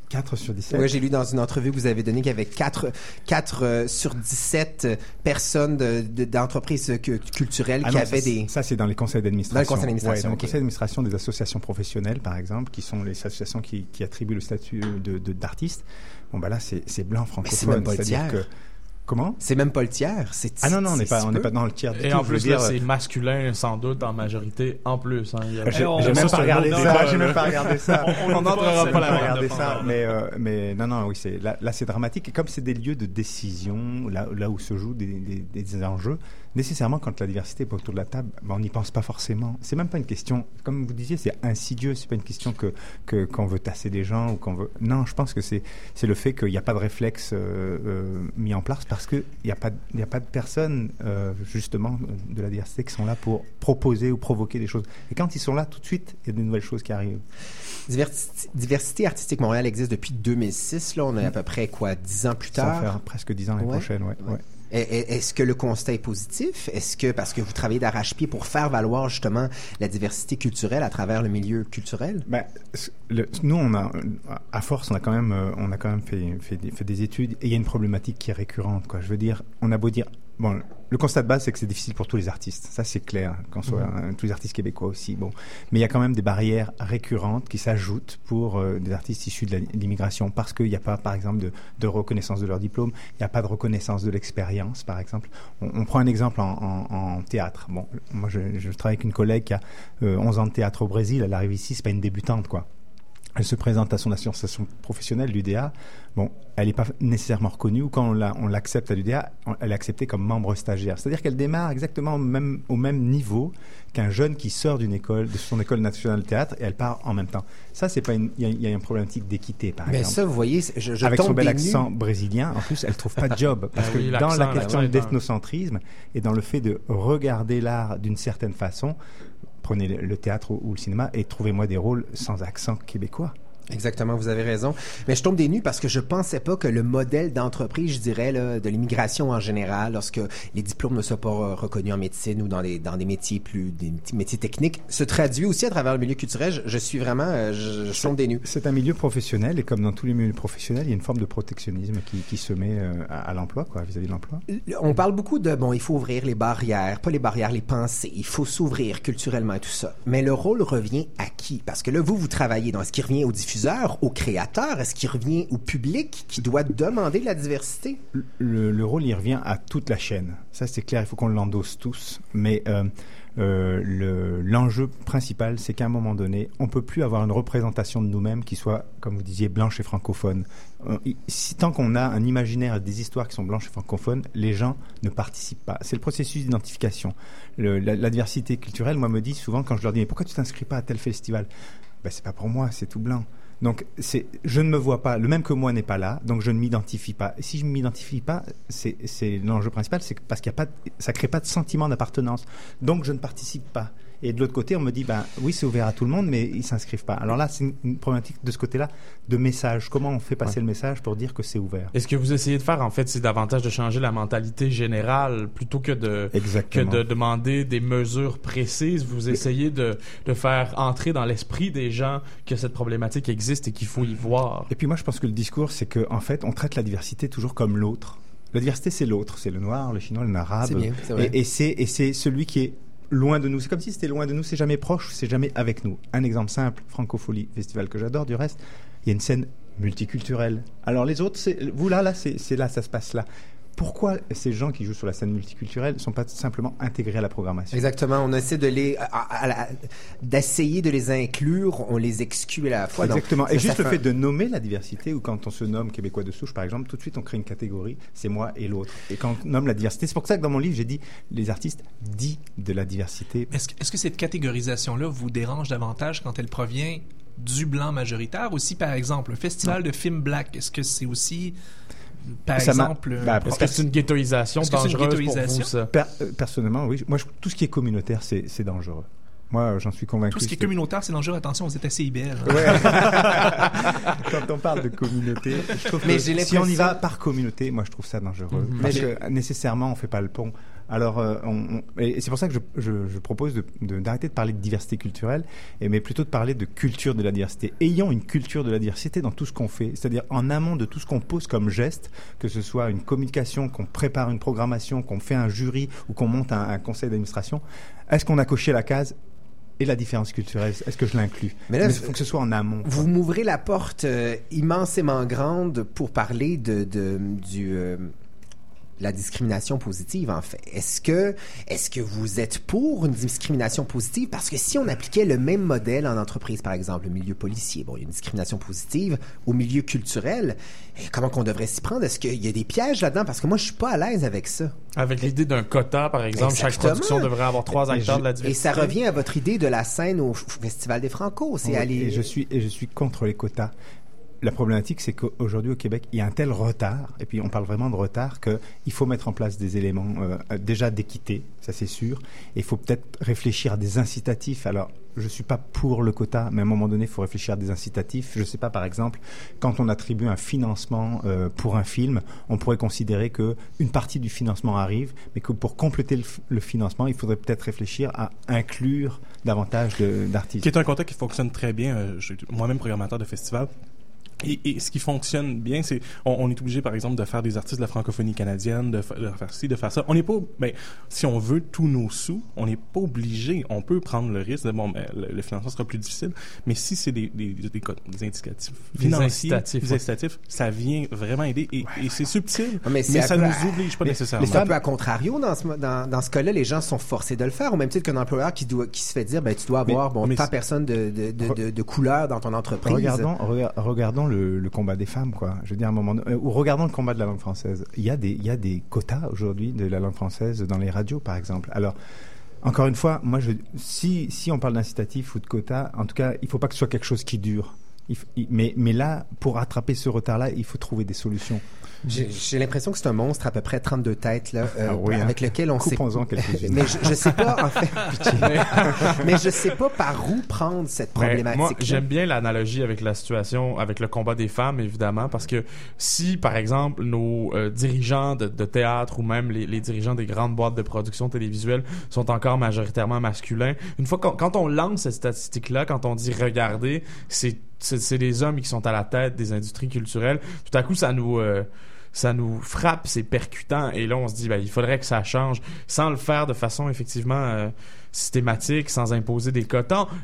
4 sur 17. Oui, j'ai lu dans une entrevue que vous avez donnée qu'il y avait 4, 4 euh, sur 17 euh, personnes de- de- d'entreprises euh, cu- culturelles Ah qui non, avaient ça, des... Ça, c'est dans les conseils d'administration. Dans les conseils d'administration, Ouais, dans ok. les conseils d'administration des associations professionnelles, par exemple, qui sont les associations qui, qui attribuent le statut de- d'artiste. bon, bah là, c'est blanc francophone. C'est-à-dire que. Comment? C'est même pas le tiers. C'est Ah non, non, on n'est pas, si on n'est peu. pas dans le tiers Et tout. en plus, là, dire, c'est masculin sans doute en majorité en plus. hein. J'ai même pas regardé ça. J'ai même pas regardé ça. On- n'entrera pas à regarder ça. Mais, euh, mais non, non, oui, c'est là, là c'est dramatique. Et comme c'est des lieux de décision, là, là où se jouent des, des, des enjeux, nécessairement, quand la diversité est autour de la table, ben, on n'y pense pas forcément. C'est même pas une question, comme vous disiez, c'est insidieux. C'est pas une question que qu'on veut tasser des gens ou qu'on veut. Non, je pense que c'est c'est le fait qu'il n'y a pas de réflexe euh, euh, mis en place parce que il n'y a pas de- il y a pas de personnes euh, justement de la diversité qui sont là pour proposer ou provoquer des choses. Et quand ils sont là, tout de suite, il y a des nouvelles choses qui arrivent. Diversité, Diversité Artistique Montréal existe depuis 2006. Là, on est à peu près, quoi, 10 ans plus Ça va tard? faire presque 10 ans l'année Ouais. prochaine, ouais. Ouais. ouais. Et- et- Est-ce que le constat est positif? Est-ce que, parce que vous travaillez d'arrache-pied pour faire valoir justement la diversité culturelle à travers le milieu culturel? Ben, nous, on a, à force, on a quand même, euh, on a quand même fait, fait, des, fait des études et il y a une problématique qui est récurrente. Quoi. Je veux dire, on a beau dire, bon, le constat de base, c'est que c'est difficile pour tous les artistes. Ça, c'est clair, qu'on soit euh, tous les artistes québécois aussi. Bon, mais il y a quand même des barrières récurrentes qui s'ajoutent pour euh, des artistes issus de l'immigration parce qu'il n'y a pas, par exemple, de, de reconnaissance de leur diplôme, il n'y a pas de reconnaissance de l'expérience, par exemple. On, on prend un exemple en, en- en théâtre. Bon, moi, je, je travaille avec une collègue qui a euh, 11 ans de théâtre au Brésil. Elle arrive ici, c'est pas une débutante, quoi. Elle se présente à son association professionnelle, l'UDA. Bon, elle n'est pas nécessairement reconnue ou quand on la- on l'accepte à l'UDA, elle est acceptée comme membre stagiaire. C'est-à-dire qu'elle démarre exactement au même, au même niveau qu'un jeune qui sort d'une école, de son école nationale de théâtre et elle part en même temps. Ça, c'est pas une, il y y, a une problématique d'équité, par Mais exemple. ça, vous voyez, je, je Avec son bel accent brésilien, en plus, elle trouve pas de job. Parce Ah que oui, dans la question ouais, d'ethnocentrisme et dans le fait de regarder l'art d'une certaine façon, prenez le, théâtre ou le cinéma et trouvez-moi des rôles sans accent québécois. Exactement, vous avez raison. Mais je tombe des nues parce que je pensais pas que le modèle d'entreprise, je dirais, là, de l'immigration en général, lorsque les diplômes ne sont pas reconnus en médecine ou dans des, dans des métiers plus, des métiers techniques, se traduit aussi à travers le milieu culturel. Je, je suis vraiment, euh, je, je tombe des nues. C'est un milieu professionnel et comme dans tous les milieux professionnels, il y a une forme de protectionnisme qui, qui se met euh, à, à l'emploi, quoi, vis-à-vis de l'emploi. On parle beaucoup de, bon, il faut ouvrir les barrières, pas les barrières, les pensées, il faut s'ouvrir culturellement et tout ça. Mais le rôle revient à qui? Parce que là, vous, vous travaillez, donc est-ce qu'il revient aux diffuseurs, aux créateurs? Est-ce qu'il revient au public qui doit demander de la diversité? Le, le rôle, il revient à toute la chaîne. Ça, c'est clair, il faut qu'on l'endosse tous. Mais euh, euh, le- l'enjeu principal, c'est qu'à un moment donné, on peut plus avoir une représentation de nous-mêmes qui soit, comme vous disiez, blanche et francophone. Euh, si tant qu'on a un imaginaire des histoires qui sont blanches et francophones, les gens ne participent pas. C'est le processus d'identification. Le- La, la diversité culturelle, moi, me dit souvent quand je leur dis mais pourquoi tu t'inscris pas à tel festival? Ben, c'est pas pour moi, c'est tout blanc. Donc, c'est, je ne me vois pas, le même que moi n'est pas là, donc je ne m'identifie pas. Et si je ne m'identifie pas, c'est, l'enjeu principal, c'est parce qu'il y a pas, ça crée pas de sentiment d'appartenance. Donc, je ne participe pas. Et de l'autre côté, on me dit, ben oui, c'est ouvert à tout le monde, mais ils s'inscrivent pas. Alors là, c'est une, une problématique de ce côté-là, de message. Comment on fait passer le message pour dire que c'est ouvert? Et ce que vous essayez de faire, en fait, c'est davantage de changer la mentalité générale plutôt que de, que de demander des mesures précises. Vous essayez de, de faire entrer dans l'esprit des gens que cette problématique existe et qu'il faut y voir. Et puis moi, je pense que le discours, c'est que en fait, on traite la diversité toujours comme l'autre. La diversité, c'est l'autre, c'est le noir, le chinois, l'arabe. C'est bien. Et, et c'est et c'est celui qui est loin de nous. C'est comme si c'était loin de nous, c'est jamais proche, c'est jamais avec nous. Un exemple simple, Francophonie, festival que j'adore. Du reste, il y a une scène multiculturelle. Alors les autres, vous là, là, c'est là, ça se passe là. Pourquoi ces gens qui jouent sur la scène multiculturelle ne sont pas simplement intégrés à la programmation? Exactement. On essaie de les, à- à- à la- d'essayer de les inclure, on les exclut à la fois. Donc, Exactement. ça, Et ça juste le fait fait de nommer la diversité, ou quand on se nomme québécois de souche, par exemple, tout de suite on crée une catégorie, c'est moi et l'autre. Et quand on nomme la diversité, c'est pour ça que dans mon livre j'ai dit les artistes dits de la diversité. Est-ce que, est-ce que cette catégorisation-là vous dérange davantage quand elle provient du blanc majoritaire? Ou si, par exemple, un festival de films black, est-ce que c'est aussi, par Ça exemple... euh, après, Est-ce que c'est une ghettoisation Est-ce que c'est une dangereuse pour vous, ghettoisation? ça? Per- euh, personnellement, oui. Moi, je- tout ce qui est communautaire, c'est c'est dangereux. Moi, j'en suis convaincu. tout ce qui est communautaire, c'est dangereux. Attention, vous êtes assez IBL. hein. Ouais. Quand on parle de communauté, je trouve Mais que si on y va par communauté, moi je trouve ça dangereux. Parce Mais que nécessairement on fait pas le pont. Alors, euh, on, on- et c'est pour ça que je, je- je propose de- de- d'arrêter de, parler de diversité culturelle, et mais plutôt de parler de culture de la diversité. Ayons une culture de la diversité dans tout ce qu'on fait, c'est-à-dire en amont de tout ce qu'on pose comme geste, que ce soit une communication, qu'on prépare une programmation, qu'on fait un jury ou qu'on monte un, un conseil d'administration. Est-ce qu'on a coché la case et la différence culturelle Est-ce que je l'inclus? Mais Mais là, il faut que ce soit en amont. quoi. Vous m'ouvrez la porte euh, immensément grande pour parler de, de du euh, la discrimination positive en fait. Est-ce que est-ce que vous êtes pour une discrimination positive? Parce que si on appliquait le même modèle en entreprise par exemple, le milieu policier, bon, il y a une discrimination positive au milieu culturel, et comment qu'on devrait s'y prendre? Est-ce qu'il y a des pièges là-dedans? Parce que moi je suis pas à l'aise avec ça. Avec l'idée d'un quota, par exemple, chaque production devrait avoir trois Et acteurs je- de la Et diversité. ça revient à votre idée de la scène au Festival des Franco, c'est Oui, aller Et je suis et je suis contre les quotas. La problématique, c'est qu'aujourd'hui au Québec, il y a un tel retard, et puis on parle vraiment de retard, qu'il faut mettre en place des éléments euh, déjà d'équité, ça c'est sûr. Et il faut peut-être réfléchir à des incitatifs. Alors, je suis pas pour le quota, mais à un moment donné, il faut réfléchir à des incitatifs. Je sais pas, par exemple, quand on attribue un financement euh, pour un film, on pourrait considérer que une partie du financement arrive, mais que pour compléter le, financement, il faudrait peut-être réfléchir à inclure davantage d'artistes. qui est un contact qui fonctionne très bien. Euh, moi-même programmateur de festival. Et, et ce qui fonctionne bien, c'est on, on est obligé, par exemple, de faire des artistes de la francophonie canadienne, de, fa- de faire ci, de faire ça. On n'est pas, ben, si on veut tous nos sous, on n'est pas obligé. On peut prendre le risque de bon, ben, le, le financement sera plus difficile. Mais si c'est des, des, des, indicatifs Des financiers, incitatifs, des ouais. incitatifs, ça vient vraiment aider. Et, et c'est subtil, Ah, mais mais, ça peu nous à- oblige pas mais- nécessairement. Mais c'est un peu à contrario dans ce, dans, dans ce cas-là, les gens sont forcés de le faire, au même titre qu'un employeur qui, doit, qui se fait dire, ben, tu dois Mais- avoir bon, mais tant c'est- personne de, de, de, de, de couleur dans ton entreprise. Regardons, rega- regardons le, le combat des femmes, quoi. Je veux dire, à un moment, euh, ou regardons le combat de la langue française. Il y a des, quotas aujourd'hui de la langue française dans les radios, par exemple. Alors, encore une fois, moi, si, on parle d'incitatif ou de quotas, en tout cas, il faut pas que ce soit quelque chose qui dure. Mais, mais là, pour rattraper ce retard-là, il faut trouver des solutions. J'ai l'impression que c'est un monstre à peu près 32 têtes, là, euh, Ah oui, hein. avec lequel on quelques-unes. Mais je, je sais pas, en fait, mais je sais pas par où prendre cette problématique. moi, j'aime bien l'analogie avec la situation, avec le combat des femmes, évidemment, parce que si, par exemple, nos euh, dirigeants de, de théâtre ou même les, les dirigeants des grandes boîtes de production télévisuelle sont encore majoritairement masculins, une fois qu'on quand on lance cette statistique-là, quand on dit regardez, c'est c'est c'est les hommes qui sont à la tête des industries culturelles, tout à coup, ça nous euh, ça nous frappe, c'est percutant, et là on se dit ben, il faudrait que ça change, sans le faire de façon effectivement euh, systématique, sans imposer des.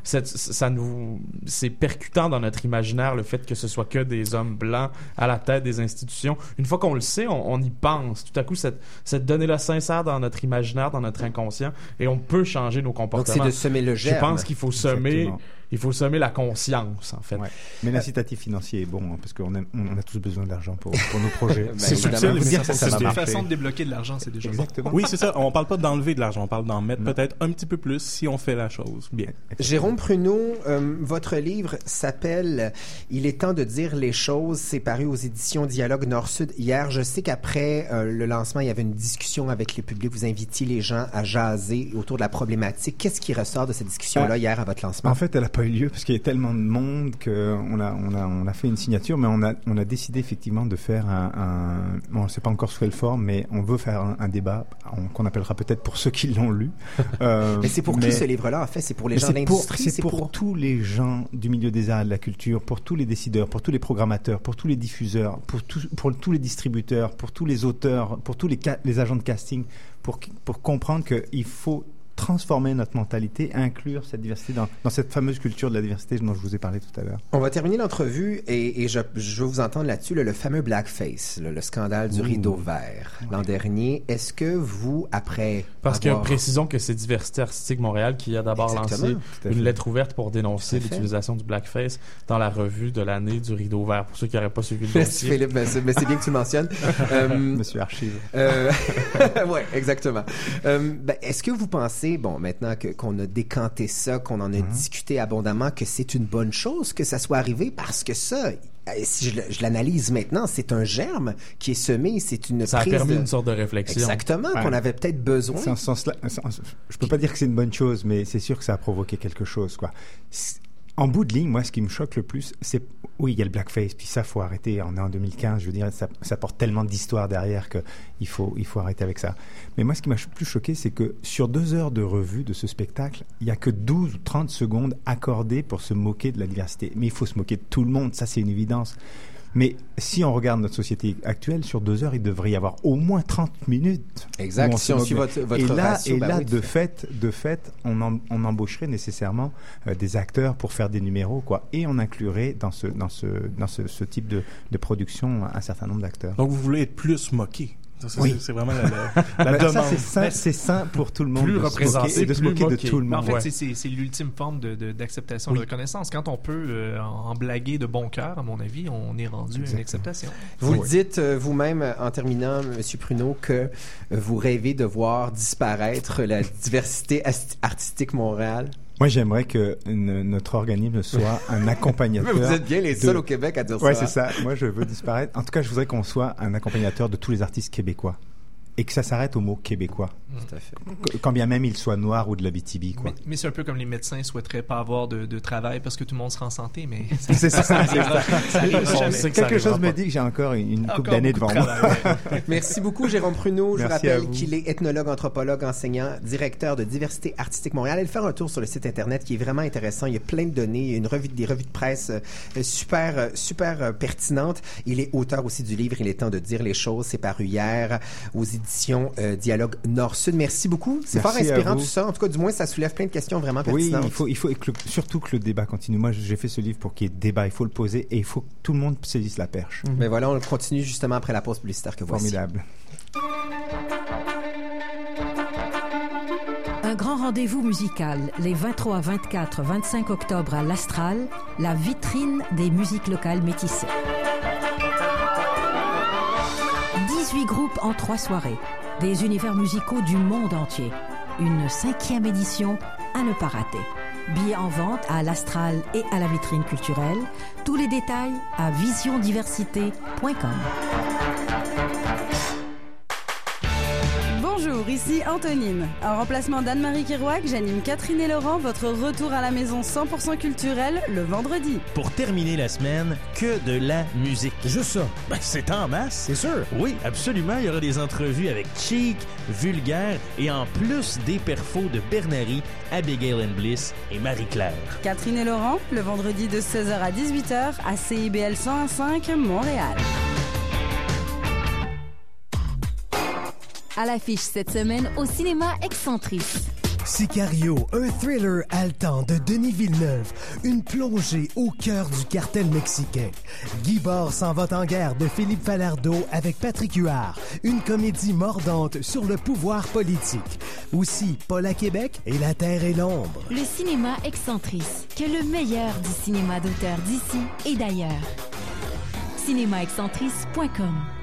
Cette- Ça nous, c'est percutant dans notre imaginaire le fait que ce soit que des hommes blancs à la tête des institutions. Une fois qu'on le sait, on, on y pense. Tout à coup, cette, cette donnée-là s'insère dans notre imaginaire, dans notre inconscient, et on peut changer nos Donc, comportements. c'est de semer le Je germe. pense qu'il faut semer, Exactement. Il faut semer la conscience, en fait. Ouais. Mais l'incitatif financier est bon, hein, parce qu'on a, on a tous besoin d'argent pour, pour nos projets. Ben, C'est une façon de débloquer de l'argent, c'est déjà bon. Exactement. Oui, c'est ça. On parle pas d'enlever de l'argent, on parle d'en mettre Non. peut-être un petit peu plus si on fait la chose bien. Jérôme Pruneau, euh, votre livre s'appelle Il est temps de dire les choses. C'est paru aux éditions Dialogue Nord-Sud hier. Je sais qu'après euh, le lancement, il y avait une discussion avec les publics. Vous invitiez les gens à jaser autour de la problématique. Qu'est-ce qui ressort de cette discussion-là hier à votre lancement? En fait, elle n'a pas eu lieu parce qu'il y a tellement de monde qu'on a, on a, on a fait une signature, mais on a, on a décidé effectivement de faire un, un bon, on ne sait pas encore sous quelle forme, mais on veut faire un, un débat on- qu'on appellera peut-être pour ceux qui l'ont lu. Euh, mais c'est pour qui ce livre-là, en fait? C'est pour les Mais gens de pour, l'industrie? c'est pour, tous les gens du milieu des arts et de la culture, pour tous les décideurs, pour tous les programmateurs, pour tous les diffuseurs, pour, tous- pour tous les distributeurs, pour tous les auteurs, pour tous les, les agents de casting, pour, pour comprendre qu'il faut transformer notre mentalité, inclure cette diversité dans, dans cette fameuse culture de la diversité dont je vous ai parlé tout à l'heure. On va terminer l'entrevue et, et je, je veux vous entendre là-dessus, le, le fameux blackface, le, le scandale du Ouh. rideau vert l'an dernier. Est-ce que vous, après Parce que avoir- précisons que c'est Diversité Artistique Montréal qui a d'abord lancé une lettre ouverte pour dénoncer l'utilisation du blackface dans la revue de l'année du rideau vert. Pour ceux qui n'auraient pas suivi le Merci dossier. Philippe, mais c'est bien que tu le mentionnes. Euh, Monsieur Archive. euh, ouais, exactement. Euh, ben, Est-ce que vous pensez, bon, maintenant que qu'on a décanté ça, qu'on en a Mhm. discuté abondamment, que c'est une bonne chose que ça soit arrivé parce que ça, euh, si je, l'analyse maintenant, c'est un germe qui est semé, c'est une Ça a prise permis de- une sorte de réflexion. Exactement, Ouais. qu'on avait peut-être besoin. Sens-là. en ce- Je peux pas dire que c'est une bonne chose, mais c'est sûr que ça a provoqué quelque chose, quoi. En bout de ligne, moi, ce qui me choque le plus, c'est oui, il y a le blackface, puis ça, faut arrêter. On est en 2015, je veux dire, ça, ça porte tellement d'histoire derrière que il faut, il faut arrêter avec ça. Mais moi, ce qui m'a plus choqué, c'est que sur deux heures de revue de ce spectacle, il y a que 12 ou 30 secondes accordées pour se moquer de la diversité. Mais il faut se moquer de tout le monde, ça, c'est une évidence. Mais si on regarde notre société actuelle, sur deux heures, il devrait y avoir au moins 30 minutes. Exact. Si on suit votre- votre et là, ratio, et ben là oui, de fait, de fait, on, on embaucherait nécessairement euh, des acteurs pour faire des numéros, quoi, et on inclurait dans ce dans ce dans ce, ce type de, de production un certain nombre d'acteurs. Donc, vous voulez être plus moqué. Ça, Oui. C'est vraiment la, la- la Ben, ça, demande. c'est sain, pour tout le monde Plus de se représenté, moquer, et de se moquer de tout le Mais en monde. fait, Ouais. c'est- l'ultime forme de- de- d'acceptation de, Oui. reconnaissance. Quand on peut euh, en, blaguer de bon cœur, à mon avis, on est rendu à une acceptation. Vous le dites euh, vous-même euh, en terminant, Monsieur Pruneau, que vous rêvez de voir disparaître la diversité artistique Montréal. Moi, j'aimerais que notre organisme soit un accompagnateur. Vous êtes bien les de- seuls au Québec à dire Ouais, ça. c'est ça. Moi, je veux disparaître. En tout cas, je voudrais qu'on soit un accompagnateur de tous les artistes québécois. Et que ça s'arrête au mot québécois. Tout à fait. Qu- Quand bien même il soit noir ou de la BTB, quoi. Mais, mais c'est un peu comme les médecins souhaiteraient pas avoir de, de travail parce que tout le monde sera en santé, mais C'est ça, c'est ça. ça Quelque chose me dit que j'ai encore une, Encore d'années beaucoup devant de moi. Merci beaucoup, Jérôme Pruneau. Je vous Merci rappelle qu'il est ethnologue, anthropologue, enseignant, directeur de Diversité Artistique Montréal. Allez faire un tour sur le site Internet qui est vraiment intéressant. Il y a plein de données. Il y a une revue, des revues de presse euh, super, euh, super euh, pertinentes. Il est auteur aussi du livre Il est temps de dire les choses. C'est paru hier aux éditions euh, Dialogue Nord-Sud. Merci beaucoup. C'est fort inspirant tout ça. En tout cas, du moins, ça soulève plein de questions vraiment Oui, pertinentes. il faut, il faut que le- surtout que le débat continue. Moi, j'ai fait ce livre pour qu'il y ait débat. Il faut le poser et il faut que tout le monde saisisse la perche. Mais voilà, on continue justement après la pause publicitaire que voici. Formidable. Un grand rendez-vous musical les 23, 24, 25 octobre à l'Astral, la vitrine des musiques locales métissées. 18 groupes en trois soirées, des univers musicaux du monde entier. Une cinquième édition à ne pas rater. Billets en vente à l'Astral et à la vitrine culturelle. Tous les détails à visiondiversité.com. ici Antonine. En remplacement d'Anne-Marie Kirouac, j'anime Catherine et Laurent, votre retour à la maison 100% culturelle le vendredi. Pour terminer la semaine, que de la musique. Juste ça. Ben, c'est en masse. C'est sûr. Oui, absolument. Il y aura des entrevues avec Cheek, Vulgaire et en plus des perfos de Bernary, Abigail and Bliss et Marie-Claire. Catherine et Laurent, le vendredi de 16h à 18h à CIBL 101.5 Montréal. À l'affiche cette semaine au cinéma Excentrice. Sicario, un thriller haletant de Denis Villeneuve, une plongée au cœur du cartel mexicain. Guy Bord s'en va en guerre de Philippe Falardeau avec Patrick Huard, une comédie mordante sur le pouvoir politique. Aussi, Paul à Québec et La Terre et l'ombre. Le cinéma Excentrice, que le meilleur du cinéma d'auteur d'ici et d'ailleurs. cinémaexcentrice.com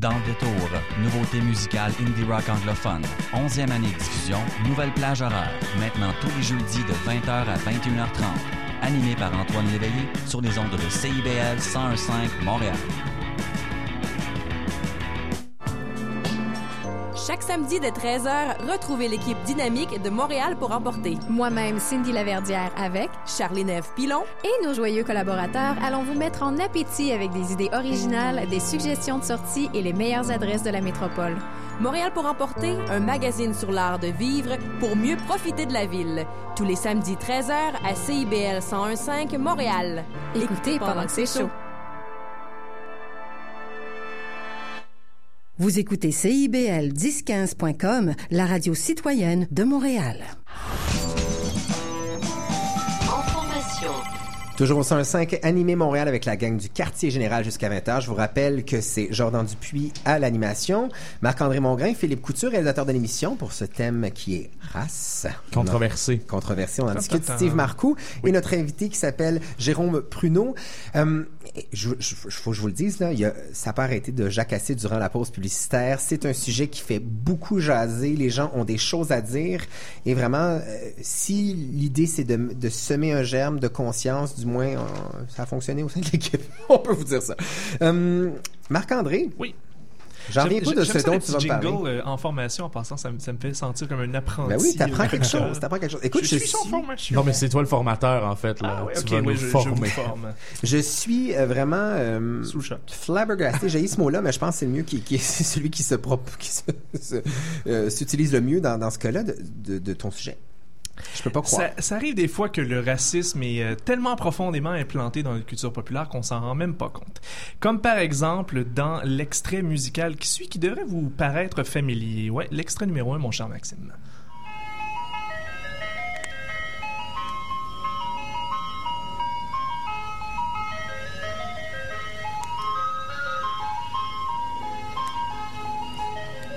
Dans le détour, nouveauté musicale indie rock anglophone. 11e année de diffusion, nouvelle plage horaire. Maintenant tous les jeudis de 20h à 21h30. Animé par Antoine Léveillé sur les ondes de CIBL 101.5 Montréal. Chaque samedi de 13h, retrouvez l'équipe dynamique de Montréal pour emporter. Moi-même, Cindy Laverdière avec Charlie Neve Pilon et nos joyeux collaborateurs allons vous mettre en appétit avec des idées originales, des suggestions de sortie et les meilleures adresses de la métropole. Montréal pour emporter, un magazine sur l'art de vivre pour mieux profiter de la ville. Tous les samedis 13h à CIBL 101.5 Montréal. Écoutez pendant que c'est chaud. Vous écoutez CIBL 1015.com, la radio citoyenne de Montréal. Information. Toujours au 105 Animé Montréal avec la gang du quartier général jusqu'à 20h. Je vous rappelle que c'est Jordan Dupuis à l'animation, Marc-André Mongrain, Philippe Couture, réalisateur de l'émission pour ce thème qui est race. Controversé. Controversé. On en discute. Steve Marcoux et notre invité qui s'appelle Jérôme Pruneau. Euh, je, faut que je vous le dise, là, y a, ça n'a pas arrêté de jacasser durant la pause publicitaire. C'est un sujet qui fait beaucoup jaser. Les gens ont des choses à dire. Et vraiment, euh, si l'idée, c'est de, de semer un germe de conscience, du moins, ça a fonctionné au sein de l'équipe. On peut vous dire ça. Euh, Marc-André? Oui. J'en reviens pas de ce dont tu vas me jingle, parler. euh, en formation, en passant, ça, me- ça me fait sentir comme un apprenti. Ben oui, t'apprends quelque chose. T'apprends quelque chose. Écoute, je, je suis en suis- formation. Non, mais c'est toi le formateur, en fait. Là. Ah ouais, tu ok, vas oui, nous je- je former. forme. Je suis euh, vraiment euh, Sous choc. flabbergasté. J'ai ce mot-là, mais je pense que c'est le mieux qui, qui c'est celui qui se prop- qui se- se- euh, s'utilise le mieux dans, dans ce cas-là de, de, de ton sujet. Je peux pas croire. Ça, ça arrive des fois que le racisme est euh, tellement profondément implanté dans notre culture populaire qu'on s'en rend même pas compte. Comme par exemple dans l'extrait musical qui suit, qui devrait vous paraître familier. Ouais, l'extrait numéro un, mon cher Maxime.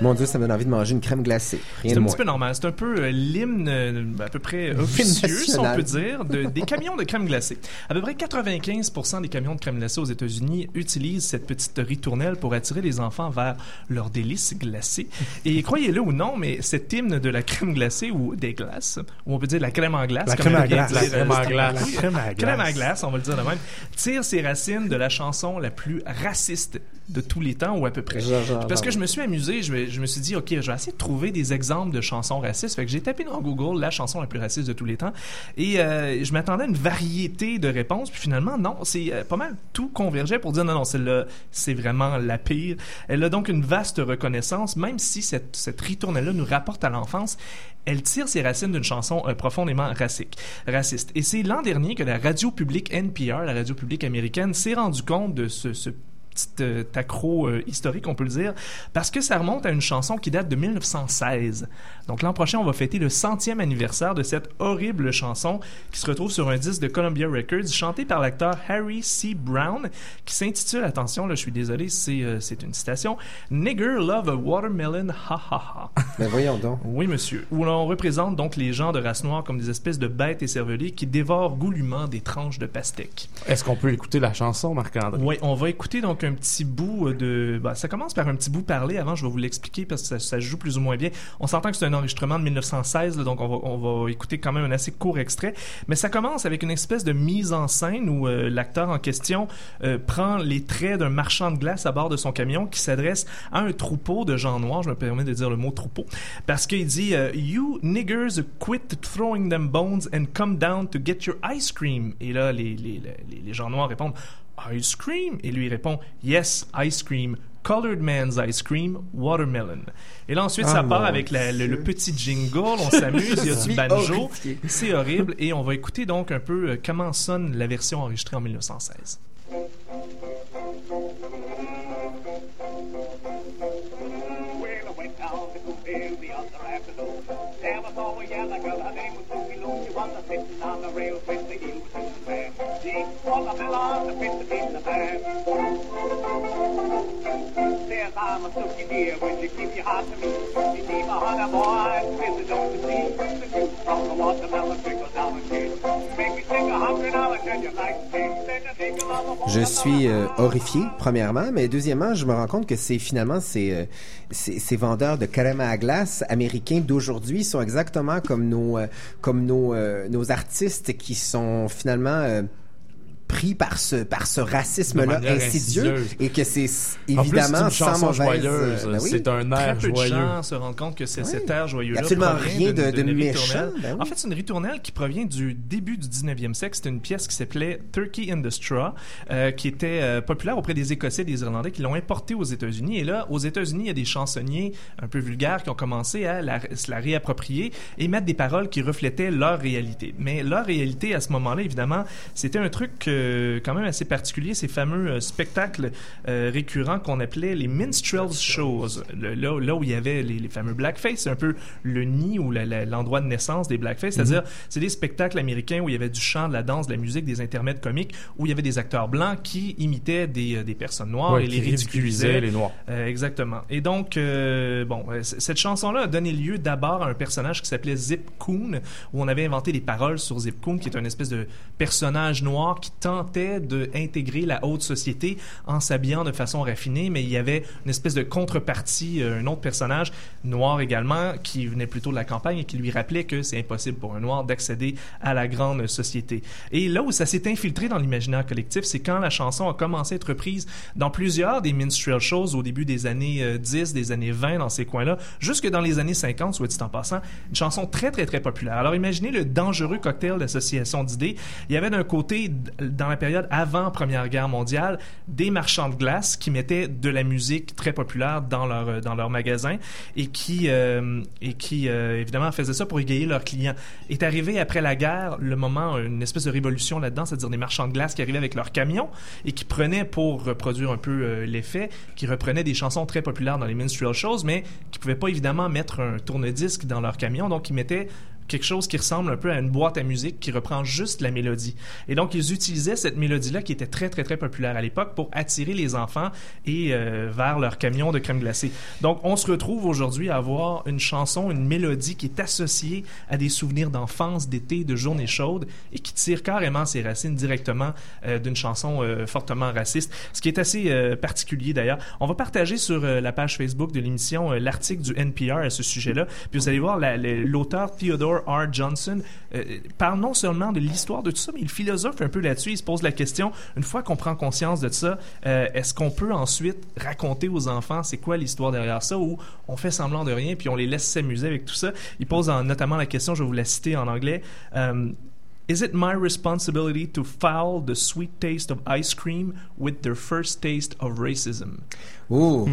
Mon Dieu, ça me donne envie de manger une crème glacée. Rien C'est de un moins. petit peu normal. C'est un peu euh, l'hymne euh, à peu près L'hymne officieux, si on peut dire, de- des camions de crème glacée. À peu près 95% des camions de crème glacée aux États-Unis utilisent cette petite ritournelle pour attirer les enfants vers leurs délices glacées. Et croyez-le ou non, mais cet hymne de la crème glacée ou des glaces, ou on peut dire la crème en glace, La crème à glace. La crème euh, à glace. crème à glace, on va le dire de même, tire ses racines de la chanson la plus raciste de tous les temps, ou à peu près. Parce que je me suis amusé, je, vais- je me suis dit, OK, je vais essayer de trouver des exemples de chansons racistes. Fait que j'ai tapé dans Google la chanson la plus raciste de tous les temps. Et euh, je m'attendais à une variété de réponses. Puis finalement, non, c'est euh, pas mal tout convergeait pour dire non, non, celle-là, c'est vraiment la pire. Elle a donc une vaste reconnaissance, même si cette, cette ritournelle-là nous rapporte à l'enfance. Elle tire ses racines d'une chanson euh, profondément racique, raciste. Et c'est l'an dernier que la radio publique NPR, la radio publique américaine, s'est rendu compte de ce, ce petite euh, accro euh, historique, on peut le dire, parce que ça remonte à une chanson qui date de 1916. Donc l'an prochain, on va fêter le centième anniversaire de cette horrible chanson qui se retrouve sur un disque de Columbia Records, chantée par l'acteur Harry C. Brown, qui s'intitule, attention, là, je suis désolé, c'est euh, c'est une citation, Nigger love a watermelon, ha ha ha. Ben voyons donc. Oui, monsieur. Où l'on représente donc les gens de race noire comme des espèces de bêtes écervelées qui dévorent goulûment des tranches de pastèque. Est-ce qu'on peut écouter la chanson, Marc-André? Oui, on va écouter donc un petit bout de... bah, ça commence par un petit bout parlé. Avant, je vais vous l'expliquer parce que ça, joue plus ou moins bien. On s'entend que c'est un enregistrement de 1916, là, donc on va, on va écouter quand même un assez court extrait. Mais ça commence avec une espèce de mise en scène où euh, l'acteur en question euh, prend les traits d'un marchand de glace à bord de son camion qui s'adresse à un troupeau de gens noirs. Je me permets de dire le mot troupeau parce qu'il dit euh, You niggers quit throwing them bones and come down to get your ice cream. Et là, les, les, les gens noirs répondent Ice cream? Et lui répond Yes, ice cream. Colored Man's Ice Cream, Watermelon. Et là, ensuite, Ah, ça mon part avec la- le, le petit jingle, on s'amuse, il y a du banjo. C'est horrible. Et on va écouter donc un peu euh, comment sonne la version enregistrée en 1916. Je suis euh, horrifié, premièrement, mais deuxièmement, je me rends compte que c'est finalement ces, euh, ces, ces vendeurs de crème à glace américains d'aujourd'hui sont exactement comme nos, euh, comme nos, euh, nos artistes qui sont finalement euh, pris par ce, par ce De racisme-là insidieux insidieuse. et que c'est évidemment c'est une sans chanson mauvaise... joyeuse. ben oui. C'est un Très air peu de joyeux. gens se rendent compte que c'est Oui. cet air joyeux-là. Il y a absolument rien de- de méchant, ben oui. En fait, c'est une ritournelle qui provient du début du 19e siècle. C'était une pièce qui s'appelait Turkey in the Straw, euh, qui était euh, populaire auprès des Écossais et des Irlandais qui l'ont importée aux États-Unis. Et là, aux États-Unis, il y a des chansonniers un peu vulgaires qui ont commencé à la, se la réapproprier et mettre des paroles qui reflétaient leur réalité. Mais leur réalité, à ce moment-là, évidemment, c'était un truc euh, quand même assez particulier, ces fameux euh, spectacles euh, récurrents qu'on appelait les minstrels shows, Le- là, là où il y avait les, les fameux blackface, c'est un peu le nid ou l'endroit de naissance des blackface, c'est-à-dire c'est des spectacles américains où il y avait du chant, de la danse, de la musique, des intermèdes comiques, où il y avait des acteurs blancs qui imitaient des, des personnes noires Ouais, et les ridiculisaient. les Noirs. Exactement. Et donc, bon, cette chanson-là a donné lieu d'abord à un personnage qui s'appelait Zip Coon, où on avait inventé des paroles sur Zip Coon, qui est un espèce de personnage noir qui tentait d'intégrer la haute société en s'habillant de façon raffinée, mais il y avait une espèce de contrepartie, euh, un autre personnage noir également, qui venait plutôt de la campagne et qui lui rappelait que c'est impossible pour un noir d'accéder à la grande société. Et là où ça s'est infiltré dans l'imaginaire collectif, c'est quand la chanson a commencé à être reprise dans plusieurs des minstrel shows au début des années euh, 10, des années 20 dans ces coins-là, jusque dans les années 50, soit dit en passant, une chanson très très très populaire. Alors imaginez le dangereux cocktail d'association d'idées. Il y avait d'un côté, dans la période avant Première Guerre mondiale, des marchands de glace qui mettaient de la musique très populaire dans leur euh, dans leur magasin et qui euh, et qui euh, évidemment faisaient ça pour égayer leurs clients. Est arrivé après la guerre le moment une espèce de révolution là-dedans, c'est-à-dire des marchands de glace qui arrivaient avec leurs camions et qui prenaient pour reproduire un peu euh, l'effet, qui reprenaient des chansons très populaires dans les minstrel shows, mais qui pouvaient pas évidemment mettre un tourne-disque dans leur camion, donc ils mettaient quelque chose qui ressemble un peu à une boîte à musique qui reprend juste la mélodie. Et donc, ils utilisaient cette mélodie-là qui était très, très, très populaire à l'époque pour attirer les enfants et euh, vers leur camion de crème glacée. Donc, on se retrouve aujourd'hui à avoir une chanson, une mélodie qui est associée à des souvenirs d'enfance, d'été, de journées chaudes et qui tire carrément ses racines directement euh, d'une chanson euh, fortement raciste, ce qui est assez particulier d'ailleurs. On va partager sur la page Facebook de l'émission l'article du NPR à ce sujet-là, puis vous allez voir la- la- l'auteur Theodore R. Johnson euh, parle non seulement de l'histoire de tout ça, mais il philosophe un peu là-dessus. Il se pose la question, une fois qu'on prend conscience de ça, euh, est-ce qu'on peut ensuite raconter aux enfants c'est quoi l'histoire derrière ça ou on fait semblant de rien puis on les laisse s'amuser avec tout ça? Il pose en- notamment la question, je vais vous la citer en anglais. euh, Is it my responsibility to foul the sweet taste of ice cream with their first taste of racism? Oh.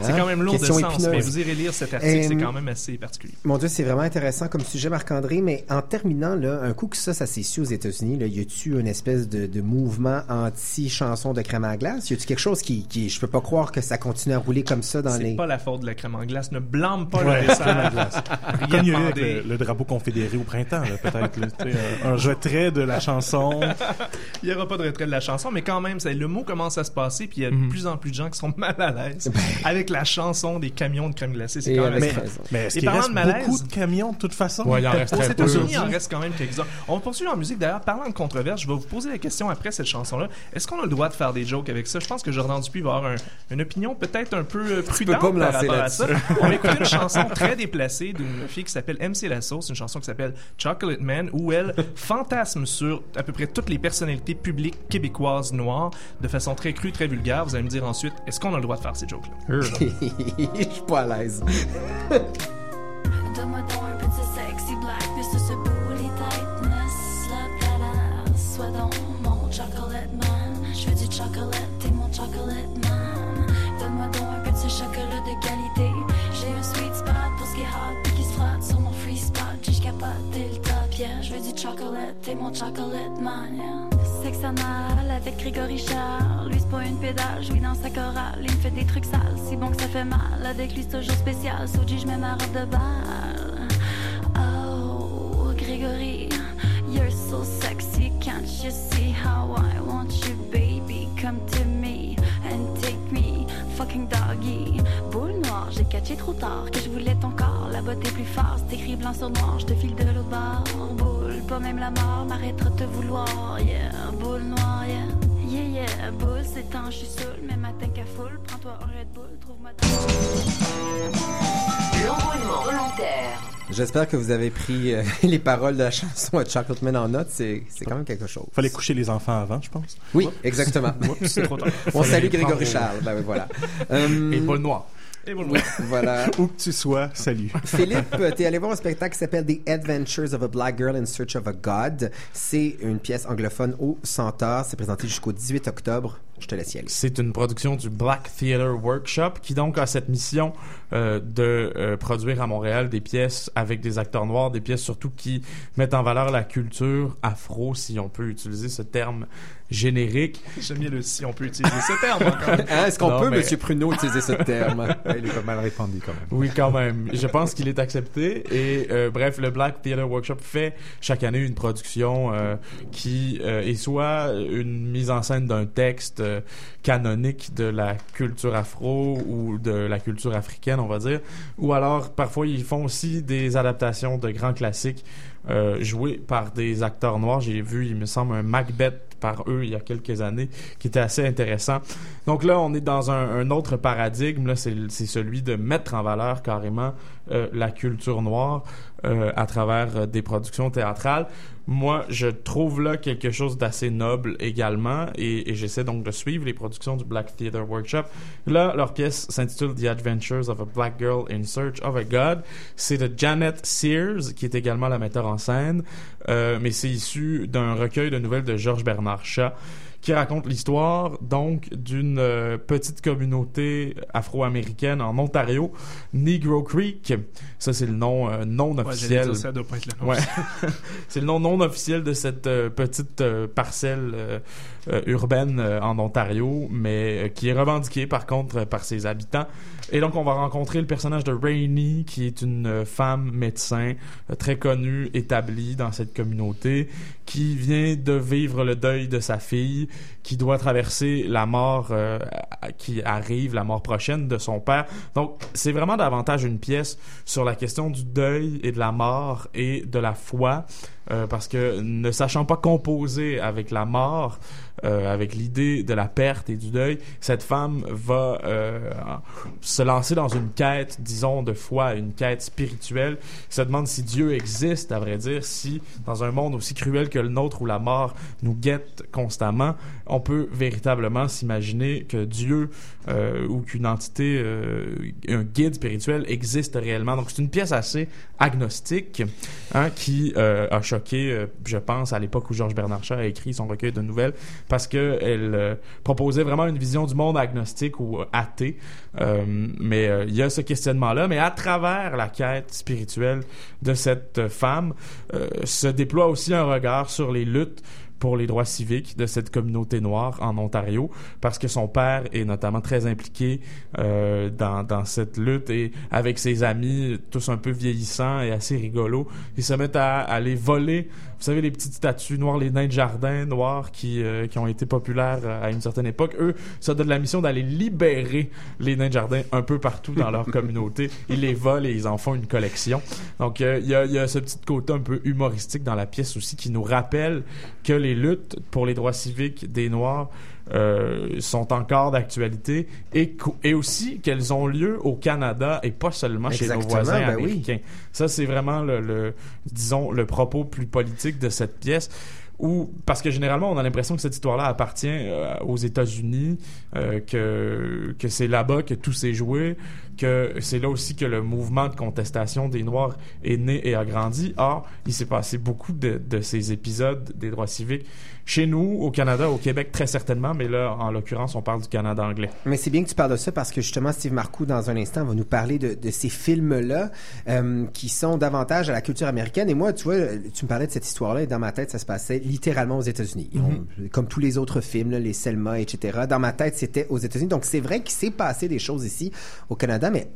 C'est Hein? quand même lourd de sens, épineuse. mais vous irez lire cet article, c'est Euh, quand même assez particulier. Mon Dieu, c'est vraiment intéressant comme sujet, Marc-André. Mais en terminant, là, un coup que ça, ça s'est su aux États-Unis, là, y a-tu une espèce de, de mouvement anti-chanson de crème à glace? Y a-tu quelque chose qui, qui, je peux pas croire que ça continue à rouler comme ça dans C'est les... pas la faute de la crème en glace. Ne blâme pas Ouais, le dessert. crème à glace. Rien Comme il y a eu avec demandé. le, le drapeau confédéré au printemps, là, peut-être. sais, un, un retrait de la chanson. Il n'y aura pas de retrait de la chanson, mais quand même, ça- le mot commence à se passer, puis il y a Mhm. de plus en plus de gens qui sont mal à l'aise avec la chanson des camions de crème glacée. C'est quand avec même. raison. Mais est-ce qu'il reste de malaise, beaucoup de camions de toute façon? Ouais, il en reste Aux très peu. États-Unis, il en reste quand même quelques-uns. On poursuit en musique. D'ailleurs, parlant de controverse, je vais vous poser la question après cette chanson-là. Est-ce qu'on a le droit de faire des jokes avec ça? Je pense que Jordan Dupuis va avoir un- une opinion peut-être un peu euh, prudente par rapport à ça. On va écouter une chanson très déplacée d'une fille qui s'appelle MC La Sauce, une chanson qui s'appelle Chocolate Man, où elle fantasme sur à peu près toutes les personnalités publiques québécoises noires de façon très crue, très vulgaire. Vous allez me dire ensuite, est-ce qu'on a le droit de faire ces jokes-là? Je suis pas à l'aise. Chocolate t'es mon chocolate man. Yeah. Anal avec Grégory Charles. Lui, c'est pas une pédale, je dans sa chorale. Il me fait des trucs sales, si bon que ça fait mal. Avec lui, c'est toujours spécial. Soji, je mets de balle. Oh, Grégory, you're so sexy. Can't you see how I want you, baby? Come to me and take me, fucking doggy. Boule noire, j'ai catché trop tard que je voulais ton corps. La est plus forte, c'est écrit blanc sur noir. Je te file de l'autre bord. Boule, pas même la mort m'arrêtera de te vouloir. Yeah, boule noire, yeah. Yeah, yeah, boule, c'est temps, je suis saoul, mais matin qu'à foule. Prends-toi un Red Bull, trouve-moi L'enroulement volontaire. J'espère que vous avez pris euh, les paroles de la chanson à Chocolate Man en note. C'est c'est quand même quelque chose. Fallait coucher les enfants avant, je pense. Oui, exactement. Oups, c'est trop tard. On Fallait salue Grégory Charles. Ben oui, voilà. Euh, Et Paul Noir. Et boule oui, voilà. Où que tu sois, salut. Philippe, t'es allé voir un spectacle qui s'appelle The Adventures of a Black Girl in Search of a God. C'est une pièce anglophone au Centaure. C'est présenté jusqu'au 18 octobre. Je te laisse y aller. C'est une production du Black Theatre Workshop qui donc a cette mission euh, de euh, produire à Montréal des pièces avec des acteurs noirs, des pièces surtout qui mettent en valeur la culture afro, si on peut utiliser ce terme générique. J'aime bien le si on peut utiliser ce terme encore. Hein, Est-ce qu'on Non, peut, mais- Monsieur Pruneau, utiliser ce terme? Il est pas mal répandu quand même. Oui, quand même. Je pense qu'il est accepté. Et euh, bref, le Black Theatre Workshop fait chaque année une production euh, qui euh, est soit une mise en scène d'un texte canonique de la culture afro ou de la culture africaine, on va dire, ou alors parfois ils font aussi des adaptations de grands classiques euh, joués par des acteurs noirs. J'ai vu, il me semble, un Macbeth par eux il y a quelques années qui était assez intéressant. Donc là, on est dans un, autre paradigme. C'est celui de mettre en valeur carrément euh, la culture noire euh, à travers euh, des productions théâtrales. Moi, je trouve là quelque chose d'assez noble également et, j'essaie donc de suivre les productions du Black Theatre Workshop. Là, leur pièce s'intitule The Adventures of a Black Girl in Search of a God. C'est de Janet Sears, qui est également la metteur en scène, mais c'est issu d'un recueil de nouvelles de Georges Bernard Qui raconte l'histoire donc d'une euh, petite communauté afro-américaine en Ontario, Negro Creek. Ça c'est le nom euh, non officiel. ça doit pas être le nom Ouais. c'est le nom non officiel de cette euh, petite parcelle urbaine en Ontario, mais qui est revendiquée par contre par ses habitants. Et donc on va rencontrer le personnage de Rainey, qui est une euh, femme médecin euh, très connue, établie dans cette communauté, qui vient de vivre le deuil de sa fille, qui doit traverser la mort euh, qui arrive, la mort prochaine de son père. Donc c'est vraiment davantage une pièce sur la question du deuil et de la mort et de la foi. Euh, parce que ne sachant pas composer avec la mort, euh, avec l'idée de la perte et du deuil, cette femme va euh, se lancer dans une quête, disons, de foi, une quête spirituelle, se demande si Dieu existe, à vrai dire, si dans un monde aussi cruel que le nôtre où la mort nous guette constamment, on peut véritablement s'imaginer que Dieu ou qu'une entité, un guide spirituel existe réellement. Donc c'est une pièce assez agnostique hein, qui a euh, je pense, à l'époque où Georges Bernard Shaw a écrit son recueil de nouvelles, parce que elle euh, proposait vraiment une vision du monde agnostique ou euh, athée. Mais il y a ce questionnement-là, mais à travers la quête spirituelle de cette femme, se déploie aussi un regard sur les luttes pour les droits civiques de cette communauté noire en Ontario, parce que son père est notamment très impliqué euh, dans, dans cette lutte et avec ses amis, tous un peu vieillissants et assez rigolos, ils se mettent à, aller voler, vous savez, les petites statues noires, les nains de jardin noirs qui, euh, qui ont été populaires euh, à une certaine époque. Eux, ça donne la mission d'aller libérer les nains de jardin un peu partout dans leur communauté. Ils les volent et ils en font une collection. Donc, euh, il y, a, il y a ce petit côté un peu humoristique dans la pièce aussi qui nous rappelle que les luttes pour les droits civiques des Noirs euh, sont encore d'actualité et, et aussi qu'elles ont lieu au Canada et pas seulement chez nos voisins ben oui. américains. Ça, c'est vraiment le, le- disons, le propos plus politique de cette pièce. Où, parce que généralement, on a l'impression que cette histoire-là appartient euh, aux États-Unis, euh, que, que c'est là-bas que tout s'est joué, que c'est là aussi que le mouvement de contestation des Noirs est né et a grandi. Or, il s'est passé beaucoup de, de ces épisodes des droits civiques chez nous, au Canada, au Québec, très certainement, mais là, en l'occurrence, on parle du Canada anglais. Mais c'est bien que tu parles de ça parce que justement, Steve Marcoux, dans un instant, va nous parler de, de ces films-là euh, qui sont davantage à la culture américaine. Et moi, tu vois, tu me parlais de cette histoire-là et dans ma tête, ça se passait littéralement aux États-Unis. Ont- Comme tous les autres films, là, les Selma, etc. Dans ma tête, c'était aux États-Unis. Donc, c'est vrai qu'il s'est passé des choses ici au Canada, mais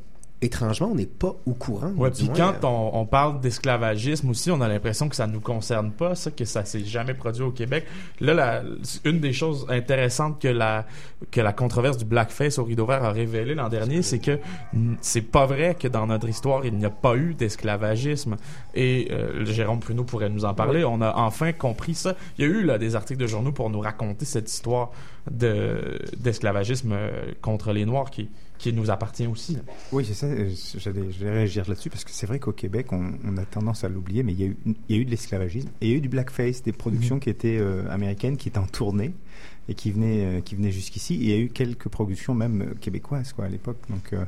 étrangement, on n'est pas au courant. Ouais, puis quand on, on parle d'esclavagisme aussi, on a l'impression que ça nous concerne pas, ça, que ça s'est jamais produit au Québec. Là, la, une des choses intéressantes que la que la controverse du blackface au rideau vert a révélé l'an dernier, c'est que c'est pas vrai que dans notre histoire il n'y a pas eu d'esclavagisme. Et euh, Jérôme Pruneau pourrait nous en parler. On a enfin compris ça. Il y a eu là des articles de journaux pour nous raconter cette histoire de d'esclavagisme euh, contre les Noirs qui qui nous appartient aussi. là. Oui, c'est ça. euh, J'allais, j'allais réagir là-dessus parce que c'est vrai qu'au Québec, on, on a tendance à l'oublier, mais il y, a eu, il y a eu de l'esclavagisme et il y a eu du blackface, des productions qui étaient euh, américaines, qui étaient en tournée et qui venaient, euh, qui venaient jusqu'ici. Et il y a eu quelques productions même québécoises quoi à l'époque. Donc euh,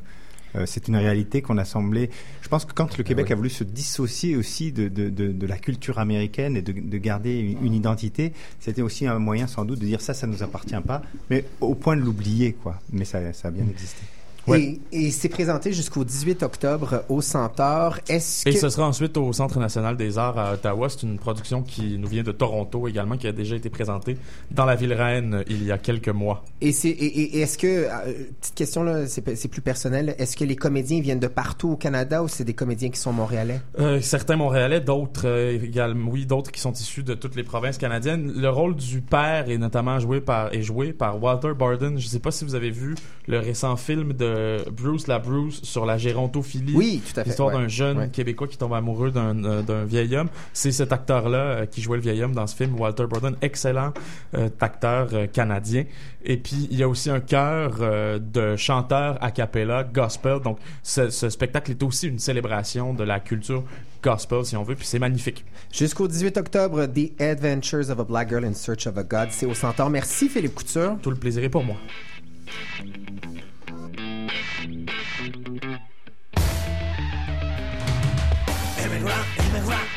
c'est une réalité qu'on a semblé. Je pense que quand le Québec a voulu se dissocier aussi de, de, de, de la culture américaine et de, de garder une, une identité, c'était aussi un moyen sans doute de dire ça, ça nous appartient pas, mais au point de l'oublier quoi. Mais ça, ça a bien existé. Et, et c'est présenté jusqu'au 18 octobre au Centaure. Est-ce Et que... ce sera ensuite au Centre national des arts à Ottawa. C'est une production qui nous vient de Toronto également, qui a déjà été présentée dans la ville reine il y a quelques mois. Et c'est et, est-ce que euh, petite question là, c'est c'est plus personnel. Est-ce que les comédiens viennent de partout au Canada ou c'est des comédiens qui sont montréalais? Euh, certains Montréalais, d'autres euh, également, oui, d'autres qui sont issus de toutes les provinces canadiennes. Le rôle du père est notamment joué par est joué par Walter Barden. Je ne sais pas si vous avez vu le récent film de Bruce LaBruce sur la gérontophilie. Oui, tout à fait, L'histoire ouais. d'un jeune Ouais. Québécois qui tombe amoureux d'un euh, d'un vieil homme. C'est cet acteur-là euh, qui jouait le vieil homme dans ce film, Walter Barden, excellent euh, acteur euh, canadien. Et puis il y a aussi un chœur euh, de chanteurs a cappella gospel. Donc ce, ce spectacle est aussi une célébration de la culture gospel, si on veut. Puis c'est magnifique. Jusqu'au 18 octobre, The Adventures of a Black Girl in Search of a God, c'est au Centaure. Merci Philippe Couture. Tout le plaisir est pour moi.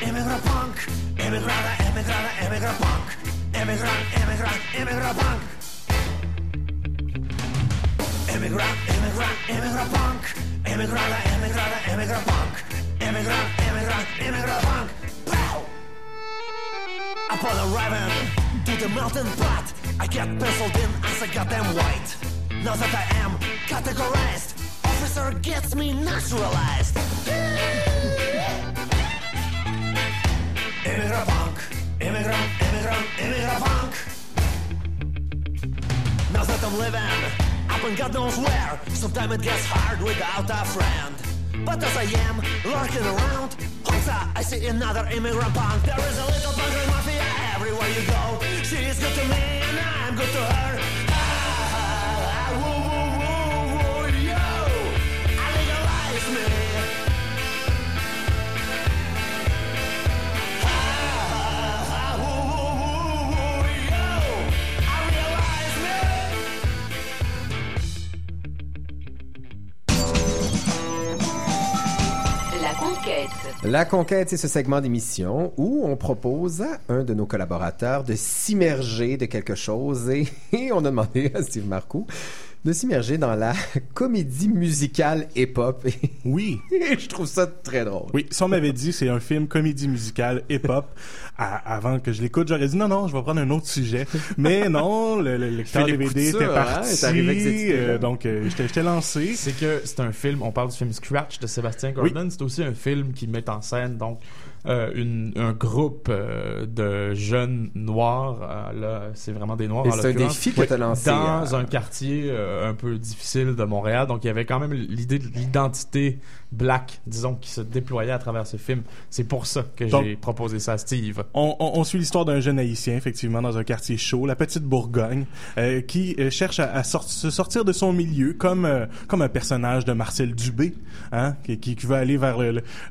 Emigropunk, emigrada, emigrada, emigropunk, emigrant, emigrant, emigropunk. Emigrant, emigrant, emigropunk, emigrada, emigrada, emigropunk, emigrant, emigrant, emigropunk. Pow! Upon arriving to the melting pot, I get penciled in as a goddamn white. Now that I am categorized, officer gets me naturalized. Immigrant punk, immigrant, immigrant, immigrant punk. Now that I'm living up in God knows where, sometimes it gets hard without a friend. But as I am lurking around, Hosa, I see another immigrant punk. There is a little punk mafia everywhere you go. She is good to me and I'm good to her. Conquête. La conquête, c'est ce segment d'émission où on propose à un de nos collaborateurs de s'immerger de quelque chose et, et on a demandé à Steve Marcoux de s'immerger dans la comédie musicale hip-hop. Oui. Et je trouve ça très drôle. Oui, si on m'avait dit c'est un film comédie musicale hip-hop, à- avant que je l'écoute, j'aurais dit non, non, je vais prendre un autre sujet. Mais non, le, le lecteur DVD était hein, parti. idée-là. euh, donc, euh, j'étais j'étais lancé. C'est que c'est un film, on parle du film Scratch de Sébastien Gordon, c'est aussi un film qui met en scène donc euh, une, un groupe euh, de jeunes noirs, euh, là c'est vraiment des noirs c'est un défi que t'as lancé, dans euh, un quartier euh, un peu difficile de Montréal, donc il y avait quand même l'idée de l'identité black, disons, qui se déployait à travers ce film. C'est pour ça que j'ai proposé ça à Steve. On, on- on suit l'histoire d'un jeune haïtien, effectivement, dans un quartier chaud, la petite Bourgogne, euh, qui euh, cherche à, à sort- se sortir de son milieu, comme euh, comme un personnage de Marcel Dubé, hein, qui, qui, qui veut aller vers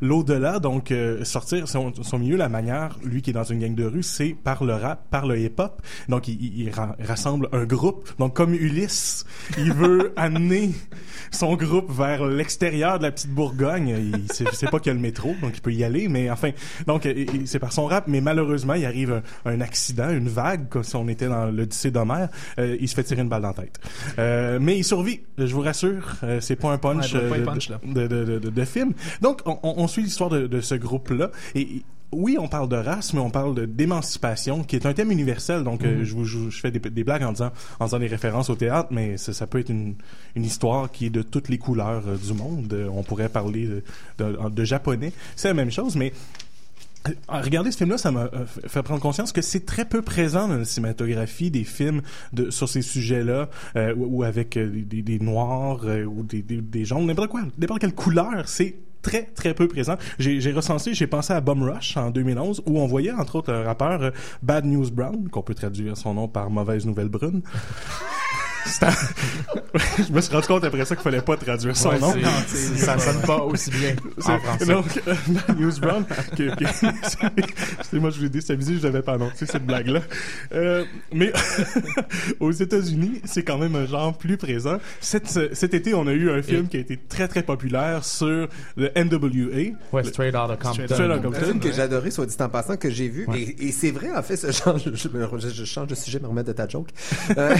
l'au-delà, donc euh, son, son milieu. La manière, lui qui est dans une gang de rue, c'est par le rap, par le hip-hop. Donc il, il- il ra- rassemble un groupe. Donc comme Ulysse, il veut amener son groupe vers l'extérieur de la petite Bourgogne. Il sait, je sais pas qu'il y a le métro, donc il peut y aller, mais enfin, donc c'est par son rap. Mais malheureusement, il arrive un, un accident, une vague, comme si on était dans l'Odyssée d'Homère. Euh, il se fait tirer une balle dans la tête. Euh, mais il survit, je vous rassure. Euh, c'est pas un punch, Ouais, pas euh, un de- punch, là. de, de, de, de- de film. Donc, on, on- on suit l'histoire de, de ce groupe-là. Et oui, on parle de race, mais on parle d'émancipation, qui est un thème universel. Donc, euh, Mhm. je, vous- je, vous- je fais des, des blagues en disant, en faisant des références au théâtre, mais ça, ça peut être une, une histoire qui est de toutes les couleurs euh, du monde. Euh, on pourrait parler de, de, de japonais. C'est la même chose, mais Regarder ce film-là, ça m'a fait prendre conscience que c'est très peu présent dans la cinématographie des films de, sur ces sujets-là, ou, avec des, des noirs ou des, des, des jaunes, n'importe quoi, n'importe quelle couleur, c'est très très peu présent. J'ai recensé, j'ai pensé à Bum Rush en 2011 où on voyait entre autres un rappeur euh, Bad News Brown, qu'on peut traduire son nom par Mauvaise Nouvelle Brune. C'est un- je me suis rendu compte après ça qu'il fallait pas traduire son Ouais, nom. c'est- Non, c'est- ça sonne pas aussi bien en C'est- français. Donc, euh, News Brown, que, que- c'est moi je voulais déstabiliser, je l'avais pas annoncé cette blague-là. Euh, mais aux États-Unis, c'est quand même un genre plus présent. Cet, cet été, on a eu un film qui a été très très populaire sur le NWA. Ouais, Straight Outta Compton. Straight Outta Un Compton. film que j'ai adoré, soit dit en passant, que j'ai vu. Ouais. Et, et c'est vrai, en fait, ce genre, je, je, je- change de sujet, me remettre de ta joke. Euh,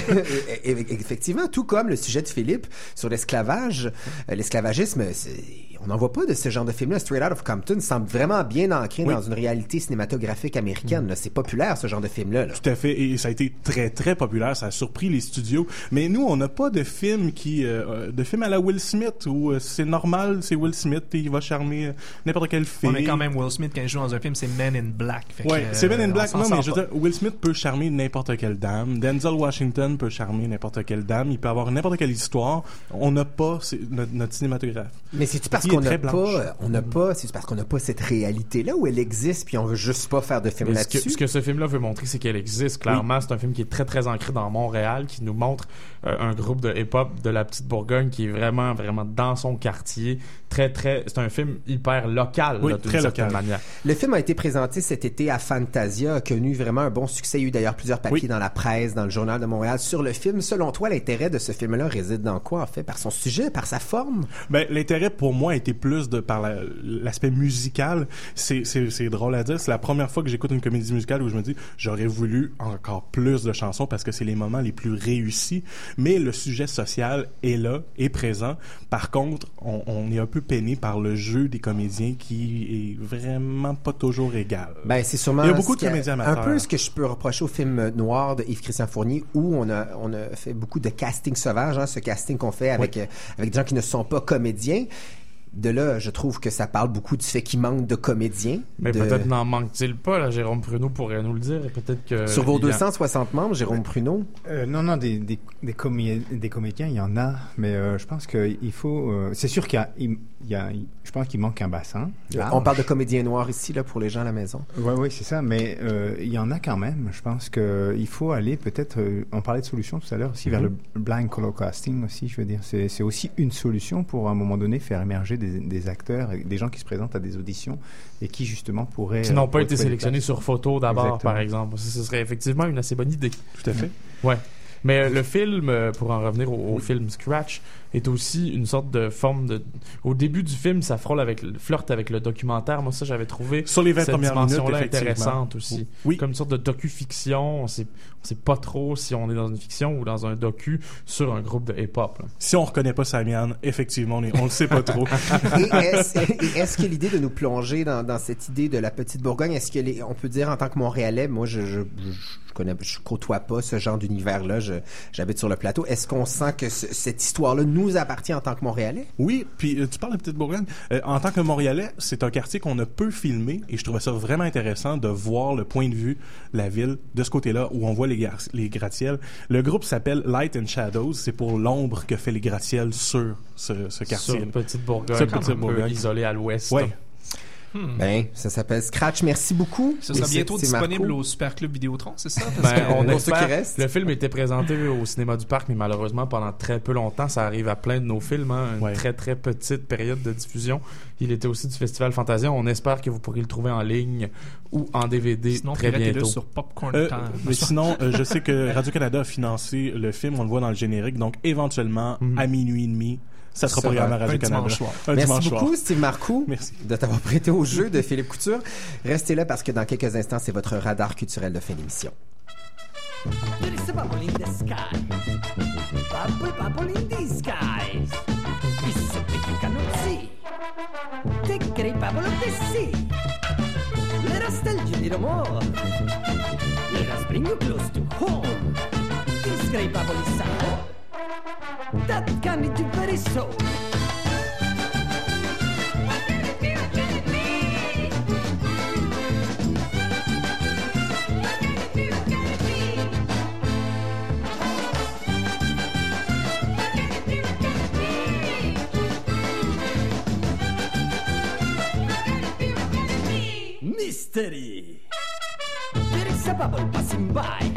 et- et- effectivement, tout comme le sujet de Philippe sur l'esclavage, euh, l'esclavagisme, c'est- on n'en voit pas de ce genre de film-là. Straight Out of Compton semble vraiment bien ancré Oui. dans une réalité cinématographique américaine. là. C'est populaire, ce genre de film-là. là. Tout à fait, et ça a été très très populaire, ça a surpris les studios. Mais nous, on n'a pas de film qui, euh, de film à la Will Smith où euh, c'est normal, c'est Will Smith, et il va charmer euh, n'importe quelle fille. On est quand même Will Smith quand il joue dans un film, c'est Men in Black. Ouais, c'est Men euh, in Black. Non, mais je veux dire, Will Smith peut charmer n'importe quelle dame. Denzel Washington peut charmer n'importe quelle dame. Il peut avoir n'importe quelle histoire. On n'a pas notre, notre cinématographe. Mais c'est parce est qu'on n'a très pas, blanche. on n'a pas, c'est parce qu'on n'a pas cette réalité-là où elle existe, puis on veut juste pas faire de film ce là-dessus. ce que ce film-là veut montrer, c'est qu'elle existe. Clairement, c'est un film qui est très, très ancré dans Montréal, qui nous montre euh, un groupe de hip-hop de la petite Bourgogne qui est vraiment, vraiment dans son quartier. Très, très... C'est un film hyper local, Oui, là, d'une très certaine local. manière. Le film a été présenté cet été à Fantasia, a connu vraiment un bon succès. Il y a eu d'ailleurs plusieurs papiers dans la presse, dans le journal de Montréal sur le film. Selon toi, l'intérêt de ce film-là réside dans quoi, en fait? Par son sujet, par sa forme? Ben, l'intérêt pour moi était plus de par la- l'aspect musical. C'est, c'est, c'est drôle à dire. C'est la première fois que j'écoute une comédie musicale où je me dis j'aurais voulu encore plus de chansons parce que c'est les moments les plus réussis. Mais le sujet social est là, est présent. Par contre, on, on est un peu peiné par le jeu des comédiens qui est vraiment pas toujours égal. Ben, c'est sûrement. Il y a beaucoup de comédiens amateurs. Un peu ce que je peux reprocher au film noir de Yves-Christian Fournier, où on a, on a fait beaucoup de casting sauvage, hein, ce casting qu'on fait avec, euh, avec des gens qui ne sont pas comédiens. De là, je trouve que ça parle beaucoup du fait qu'il manque de comédiens. Mais de- peut-être n'en manque-t-il pas, là? Jérôme Pruneau pourrait nous le dire. Peut-être que... Sur vos il y a- 260 membres, Jérôme Pruneau? Euh, non, non, des, des, des, comé- des comédiens, il y en a, mais euh, je pense qu'il faut. euh, c'est sûr qu'il y a, il, il y a- je pense qu'il manque un bassin. large. On parle de comédiens noirs ici, là, pour les gens à la maison. Oui, oui, c'est ça, mais euh, il y en a quand même. Je pense qu'il faut aller peut-être. on parlait de solutions tout à l'heure aussi vers Mhm. le blind color casting aussi. Je veux dire, c'est c'est aussi une solution pour à un moment donné faire émerger des, des acteurs, et des gens qui se présentent à des auditions et qui justement pourraient. qui n'ont euh, pas pourraient été sélectionnés sur photo d'abord, par exemple. Ça, ce serait effectivement une assez bonne idée. Tout à fait. Ouais. Mais euh, le film, euh, pour en revenir au, au film Scratch, est aussi une sorte de forme de. Au début du film, ça frôle avec, le- flirte avec le documentaire. Moi, ça, j'avais trouvé Sur les 20 cette dimension-là intéressante aussi. Oui. Comme une sorte de docu-fiction. On sait, on sait pas trop si on est dans une fiction ou dans un docu sur un groupe de hip-hop. Si on reconnaît pas Samian, effectivement, on, est- on le sait pas trop. Et est-ce, que l'idée de nous plonger dans, dans cette idée de la petite Bourgogne, est-ce que les, on peut dire en tant que Montréalais, moi je, je, je connais, je côtoie pas ce genre d'univers-là, j'habite sur le plateau, est-ce qu'on sent que ce- cette histoire-là nous appartient en tant que Montréalais? Oui, puis euh, tu parles de Petite Bourgogne. Euh, en tant que Montréalais, c'est un quartier qu'on ne peut filmer et je trouvais ça vraiment intéressant de voir le point de vue de la ville de ce côté-là où on voit les, les gratte-ciels. Le groupe s'appelle Light and Shadows. C'est pour l'ombre que fait les gratte-ciels sur ce, ce quartier. Sur Petite Bourgogne, Sur un Petite peu Bourgogne. isolé à l'ouest. Ouais. Ben, ça s'appelle Scratch. Merci beaucoup. Ce sera bientôt disponible Marco. au Super Club Vidéotron, c'est ça? Parce Ben, que- on espère- qui restent. Le film était présenté au cinéma du parc, mais malheureusement pendant très peu longtemps, ça arrive à plein de nos films, hein, une très très petite période de diffusion. Il était aussi du Festival Fantasia. On espère que vous pourrez le trouver en ligne ou en DVD Sinon, très bientôt. sur Popcorn Euh, Time. mais sinon, euh, je sais que Radio-Canada a financé le film, on le voit dans le générique, donc éventuellement, à minuit et demi, ça sera programmé à Radio-Canada. dimanche soir. Un Merci dimanche beaucoup, soir. Steve Marcoux, Merci. de t'avoir prêté au jeu de Philippe Couture. Restez là parce que dans quelques instants, c'est votre radar culturel de fin d'émission. There is a bubble in the sky. Bubble, bubble in the skies. It's something you cannot see. The great bubble of the sea. Let us tell you a little more. Let us bring you close to home. This great bubble is a hole that can lead you very soul. Mystery. There is a bubble passing by.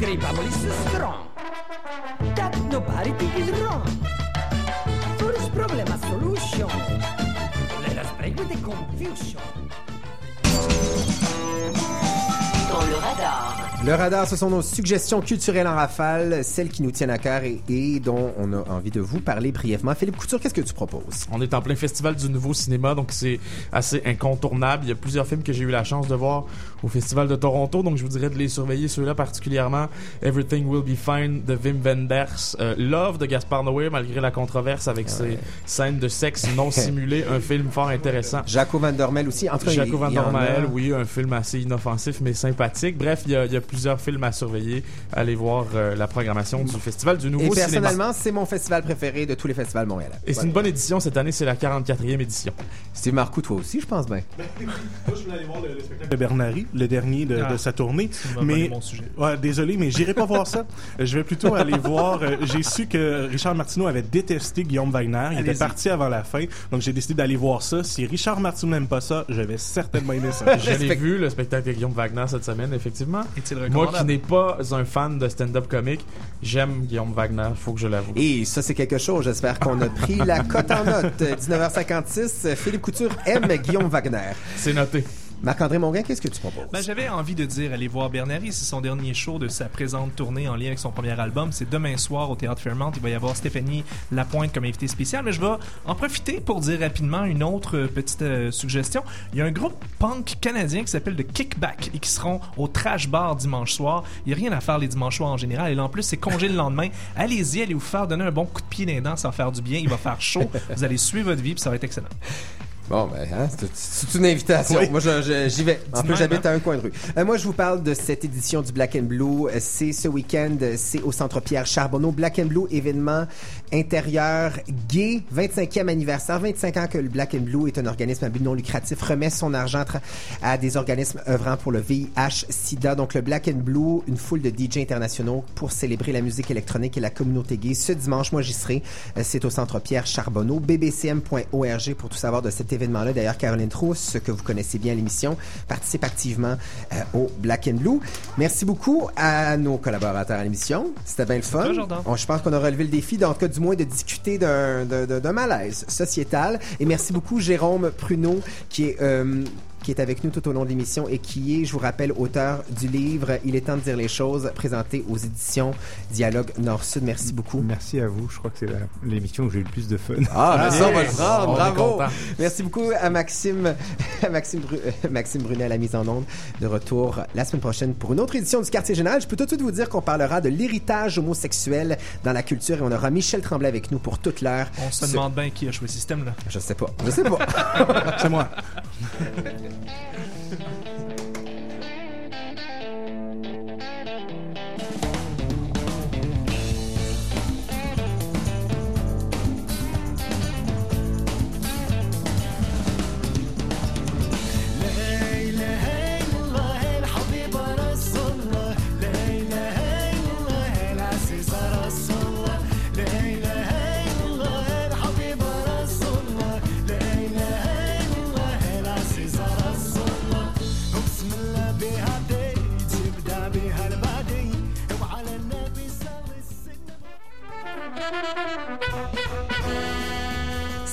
Great bubble is strong that nobody is wrong. For this problem a solution. Let us break with the confusion. Dans le radar. Le radar, ce sont nos suggestions culturelles en rafale, celles qui nous tiennent à cœur et, et dont on a envie de vous parler brièvement. Philippe Couture, qu'est-ce que tu proposes? On est en plein festival du nouveau cinéma, donc c'est assez incontournable. Il y a plusieurs films que j'ai eu la chance de voir au festival de Toronto, donc je vous dirais de les surveiller ceux-là particulièrement. Everything Will Be Fine de Wim Wenders, euh, Love de Gaspard Noé, malgré la controverse avec ses scènes de sexe non simulées, un film fort intéressant. Jaco Van Dormel aussi. En tout cas, Jaco Van y en a. Oui, un film assez inoffensif mais sympathique. Bref, il y a, il y a plusieurs films à surveiller. Allez voir euh, la programmation du festival du nouveau Et cinéma. personnellement, c'est mon festival préféré de tous les festivals montréalais. Et c'est une bonne édition cette année, c'est la 44e édition. Steve Marcoux, toi aussi, je pense bien. Moi, je voulais aller voir le, le spectacle de Bernary, le dernier de, Ah, de sa tournée. m'as volé Mais, mon sujet. ouais, désolé, mais j'irai pas voir ça. Euh, Je vais plutôt aller voir. euh, j'ai su que Richard Martineau avait détesté Guillaume Wagner. Il était parti avant la fin, donc j'ai décidé d'aller voir ça. Si Richard Martineau n'aime pas ça, je vais certainement aimer ça. Je l'ai vu, le spectacle de Guillaume Wagner cette semaine, effectivement. Est-il Moi qui n'ai pas un fan de stand-up comique, j'aime Guillaume Wagner, faut que je l'avoue. Et ça, c'est quelque chose. J'espère qu'on a pris la cote en note. 19h56, Philippe Couture aime Guillaume Wagner. C'est noté. Marc-André Mongrain, qu'est-ce que tu proposes? Ben, j'avais envie de dire aller voir Bernary, c'est son dernier show de sa présente tournée en lien avec son premier album. C'est demain soir au Théâtre Fairmont. Il va y avoir Stéphanie Lapointe comme invitée spéciale. Mais je vais en profiter pour dire rapidement une autre euh, petite euh, suggestion. Il y a un groupe punk canadien qui s'appelle The Kickback et qui seront au Trash Bar dimanche soir. Il n'y a rien à faire les dimanches soirs en général. Et là, en plus, c'est congé le lendemain. Allez-y, allez vous faire donner un bon coup de pied dans les dents, ça va faire du bien. Il va faire chaud. Vous allez suivre votre vie puis ça va être excellent. Bon, ben, hein, c'est- une invitation. Oui. Moi, j'y vais. En plus, j'habite hein. à un coin de rue. Euh, moi, je vous parle de cette édition du Black and Blue. Euh, C'est ce week-end, euh, c'est au Centre Pierre Charbonneau. Black and Blue, événement intérieur gay, 25e anniversaire. 25 ans que le Black and Blue est un organisme à but non lucratif, remet son argent à des organismes œuvrant pour le VIH-Sida. Donc, le Black and Blue, une foule de DJ internationaux pour célébrer la musique électronique et la communauté gay. Ce dimanche, moi, j'y serai. C'est au Centre Pierre Charbonneau. bbcm.org pour tout savoir de cet événement-là. D'ailleurs, Caroline Trousse, que vous connaissez bien l'émission, participe activement euh, au Black and Blue. Merci beaucoup à nos collaborateurs à l'émission. C'était bien le fun. On- je pense qu'on a relevé le défi, en tout cas, du moins, de discuter d'un- d'un d'un- d'un malaise sociétal. Et merci beaucoup, Jérôme Pruneau, qui est... euh, qui est avec nous tout au long de l'émission et qui est, je vous rappelle, auteur du livre Il est temps de dire les choses, présenté aux éditions Dialogue Nord-Sud. Merci beaucoup. Merci à vous. Je crois que c'est l'émission où j'ai eu le plus de fun. Ah, ben ça, on va le prendre. Bravo. Merci beaucoup à Maxime, à Maxime, Bru- euh, Maxime Brunet à la mise en onde. De retour la semaine prochaine pour une autre édition du Quartier Général. Je peux tout de suite vous dire qu'on parlera de l'héritage homosexuel dans la culture et on aura Michel Tremblay avec nous pour toute l'heure. On se demande bien qui a choisi ce système-là. Je sais pas. Je sais pas. C'est moi. Yeah.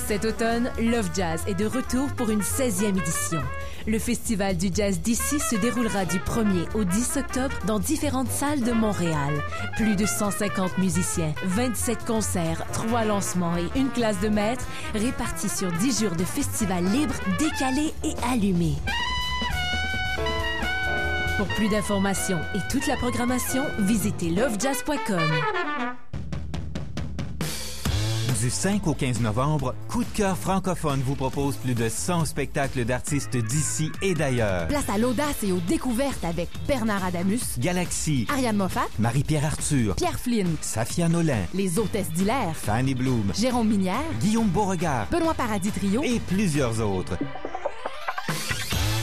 Cet automne, Love Jazz est de retour pour une 16e édition. Le festival du jazz d'ici se déroulera du 1er au 10 octobre dans différentes salles de Montréal. Plus de 150 musiciens, 27 concerts, 3 lancements et une classe de maîtres répartis sur 10 jours de festival libre, décalé et allumé. Pour plus d'informations et toute la programmation, visitez lovejazz.com. Du 5 au 15 novembre, Coup de cœur francophone vous propose plus de 100 spectacles d'artistes d'ici et d'ailleurs. Place à l'audace et aux découvertes avec Bernard Adamus, Galaxy, Ariane Moffat, Marie-Pierre Arthur, Pierre Flynn, Safia Nolin, les hôtesses d'Hilaire, Fanny Bloom, Jérôme Minière, Guillaume Beauregard Benoît Paradis Trio et plusieurs autres.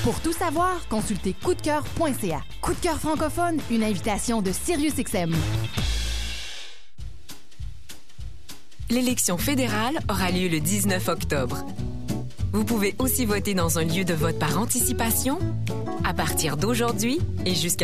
Pour tout savoir, consultez coupdecoeur.ca. Coup de cœur francophone, une invitation de SiriusXM. L'élection fédérale aura lieu le 19 octobre. Vous pouvez aussi voter dans un lieu de vote par anticipation à partir d'aujourd'hui et jusqu'à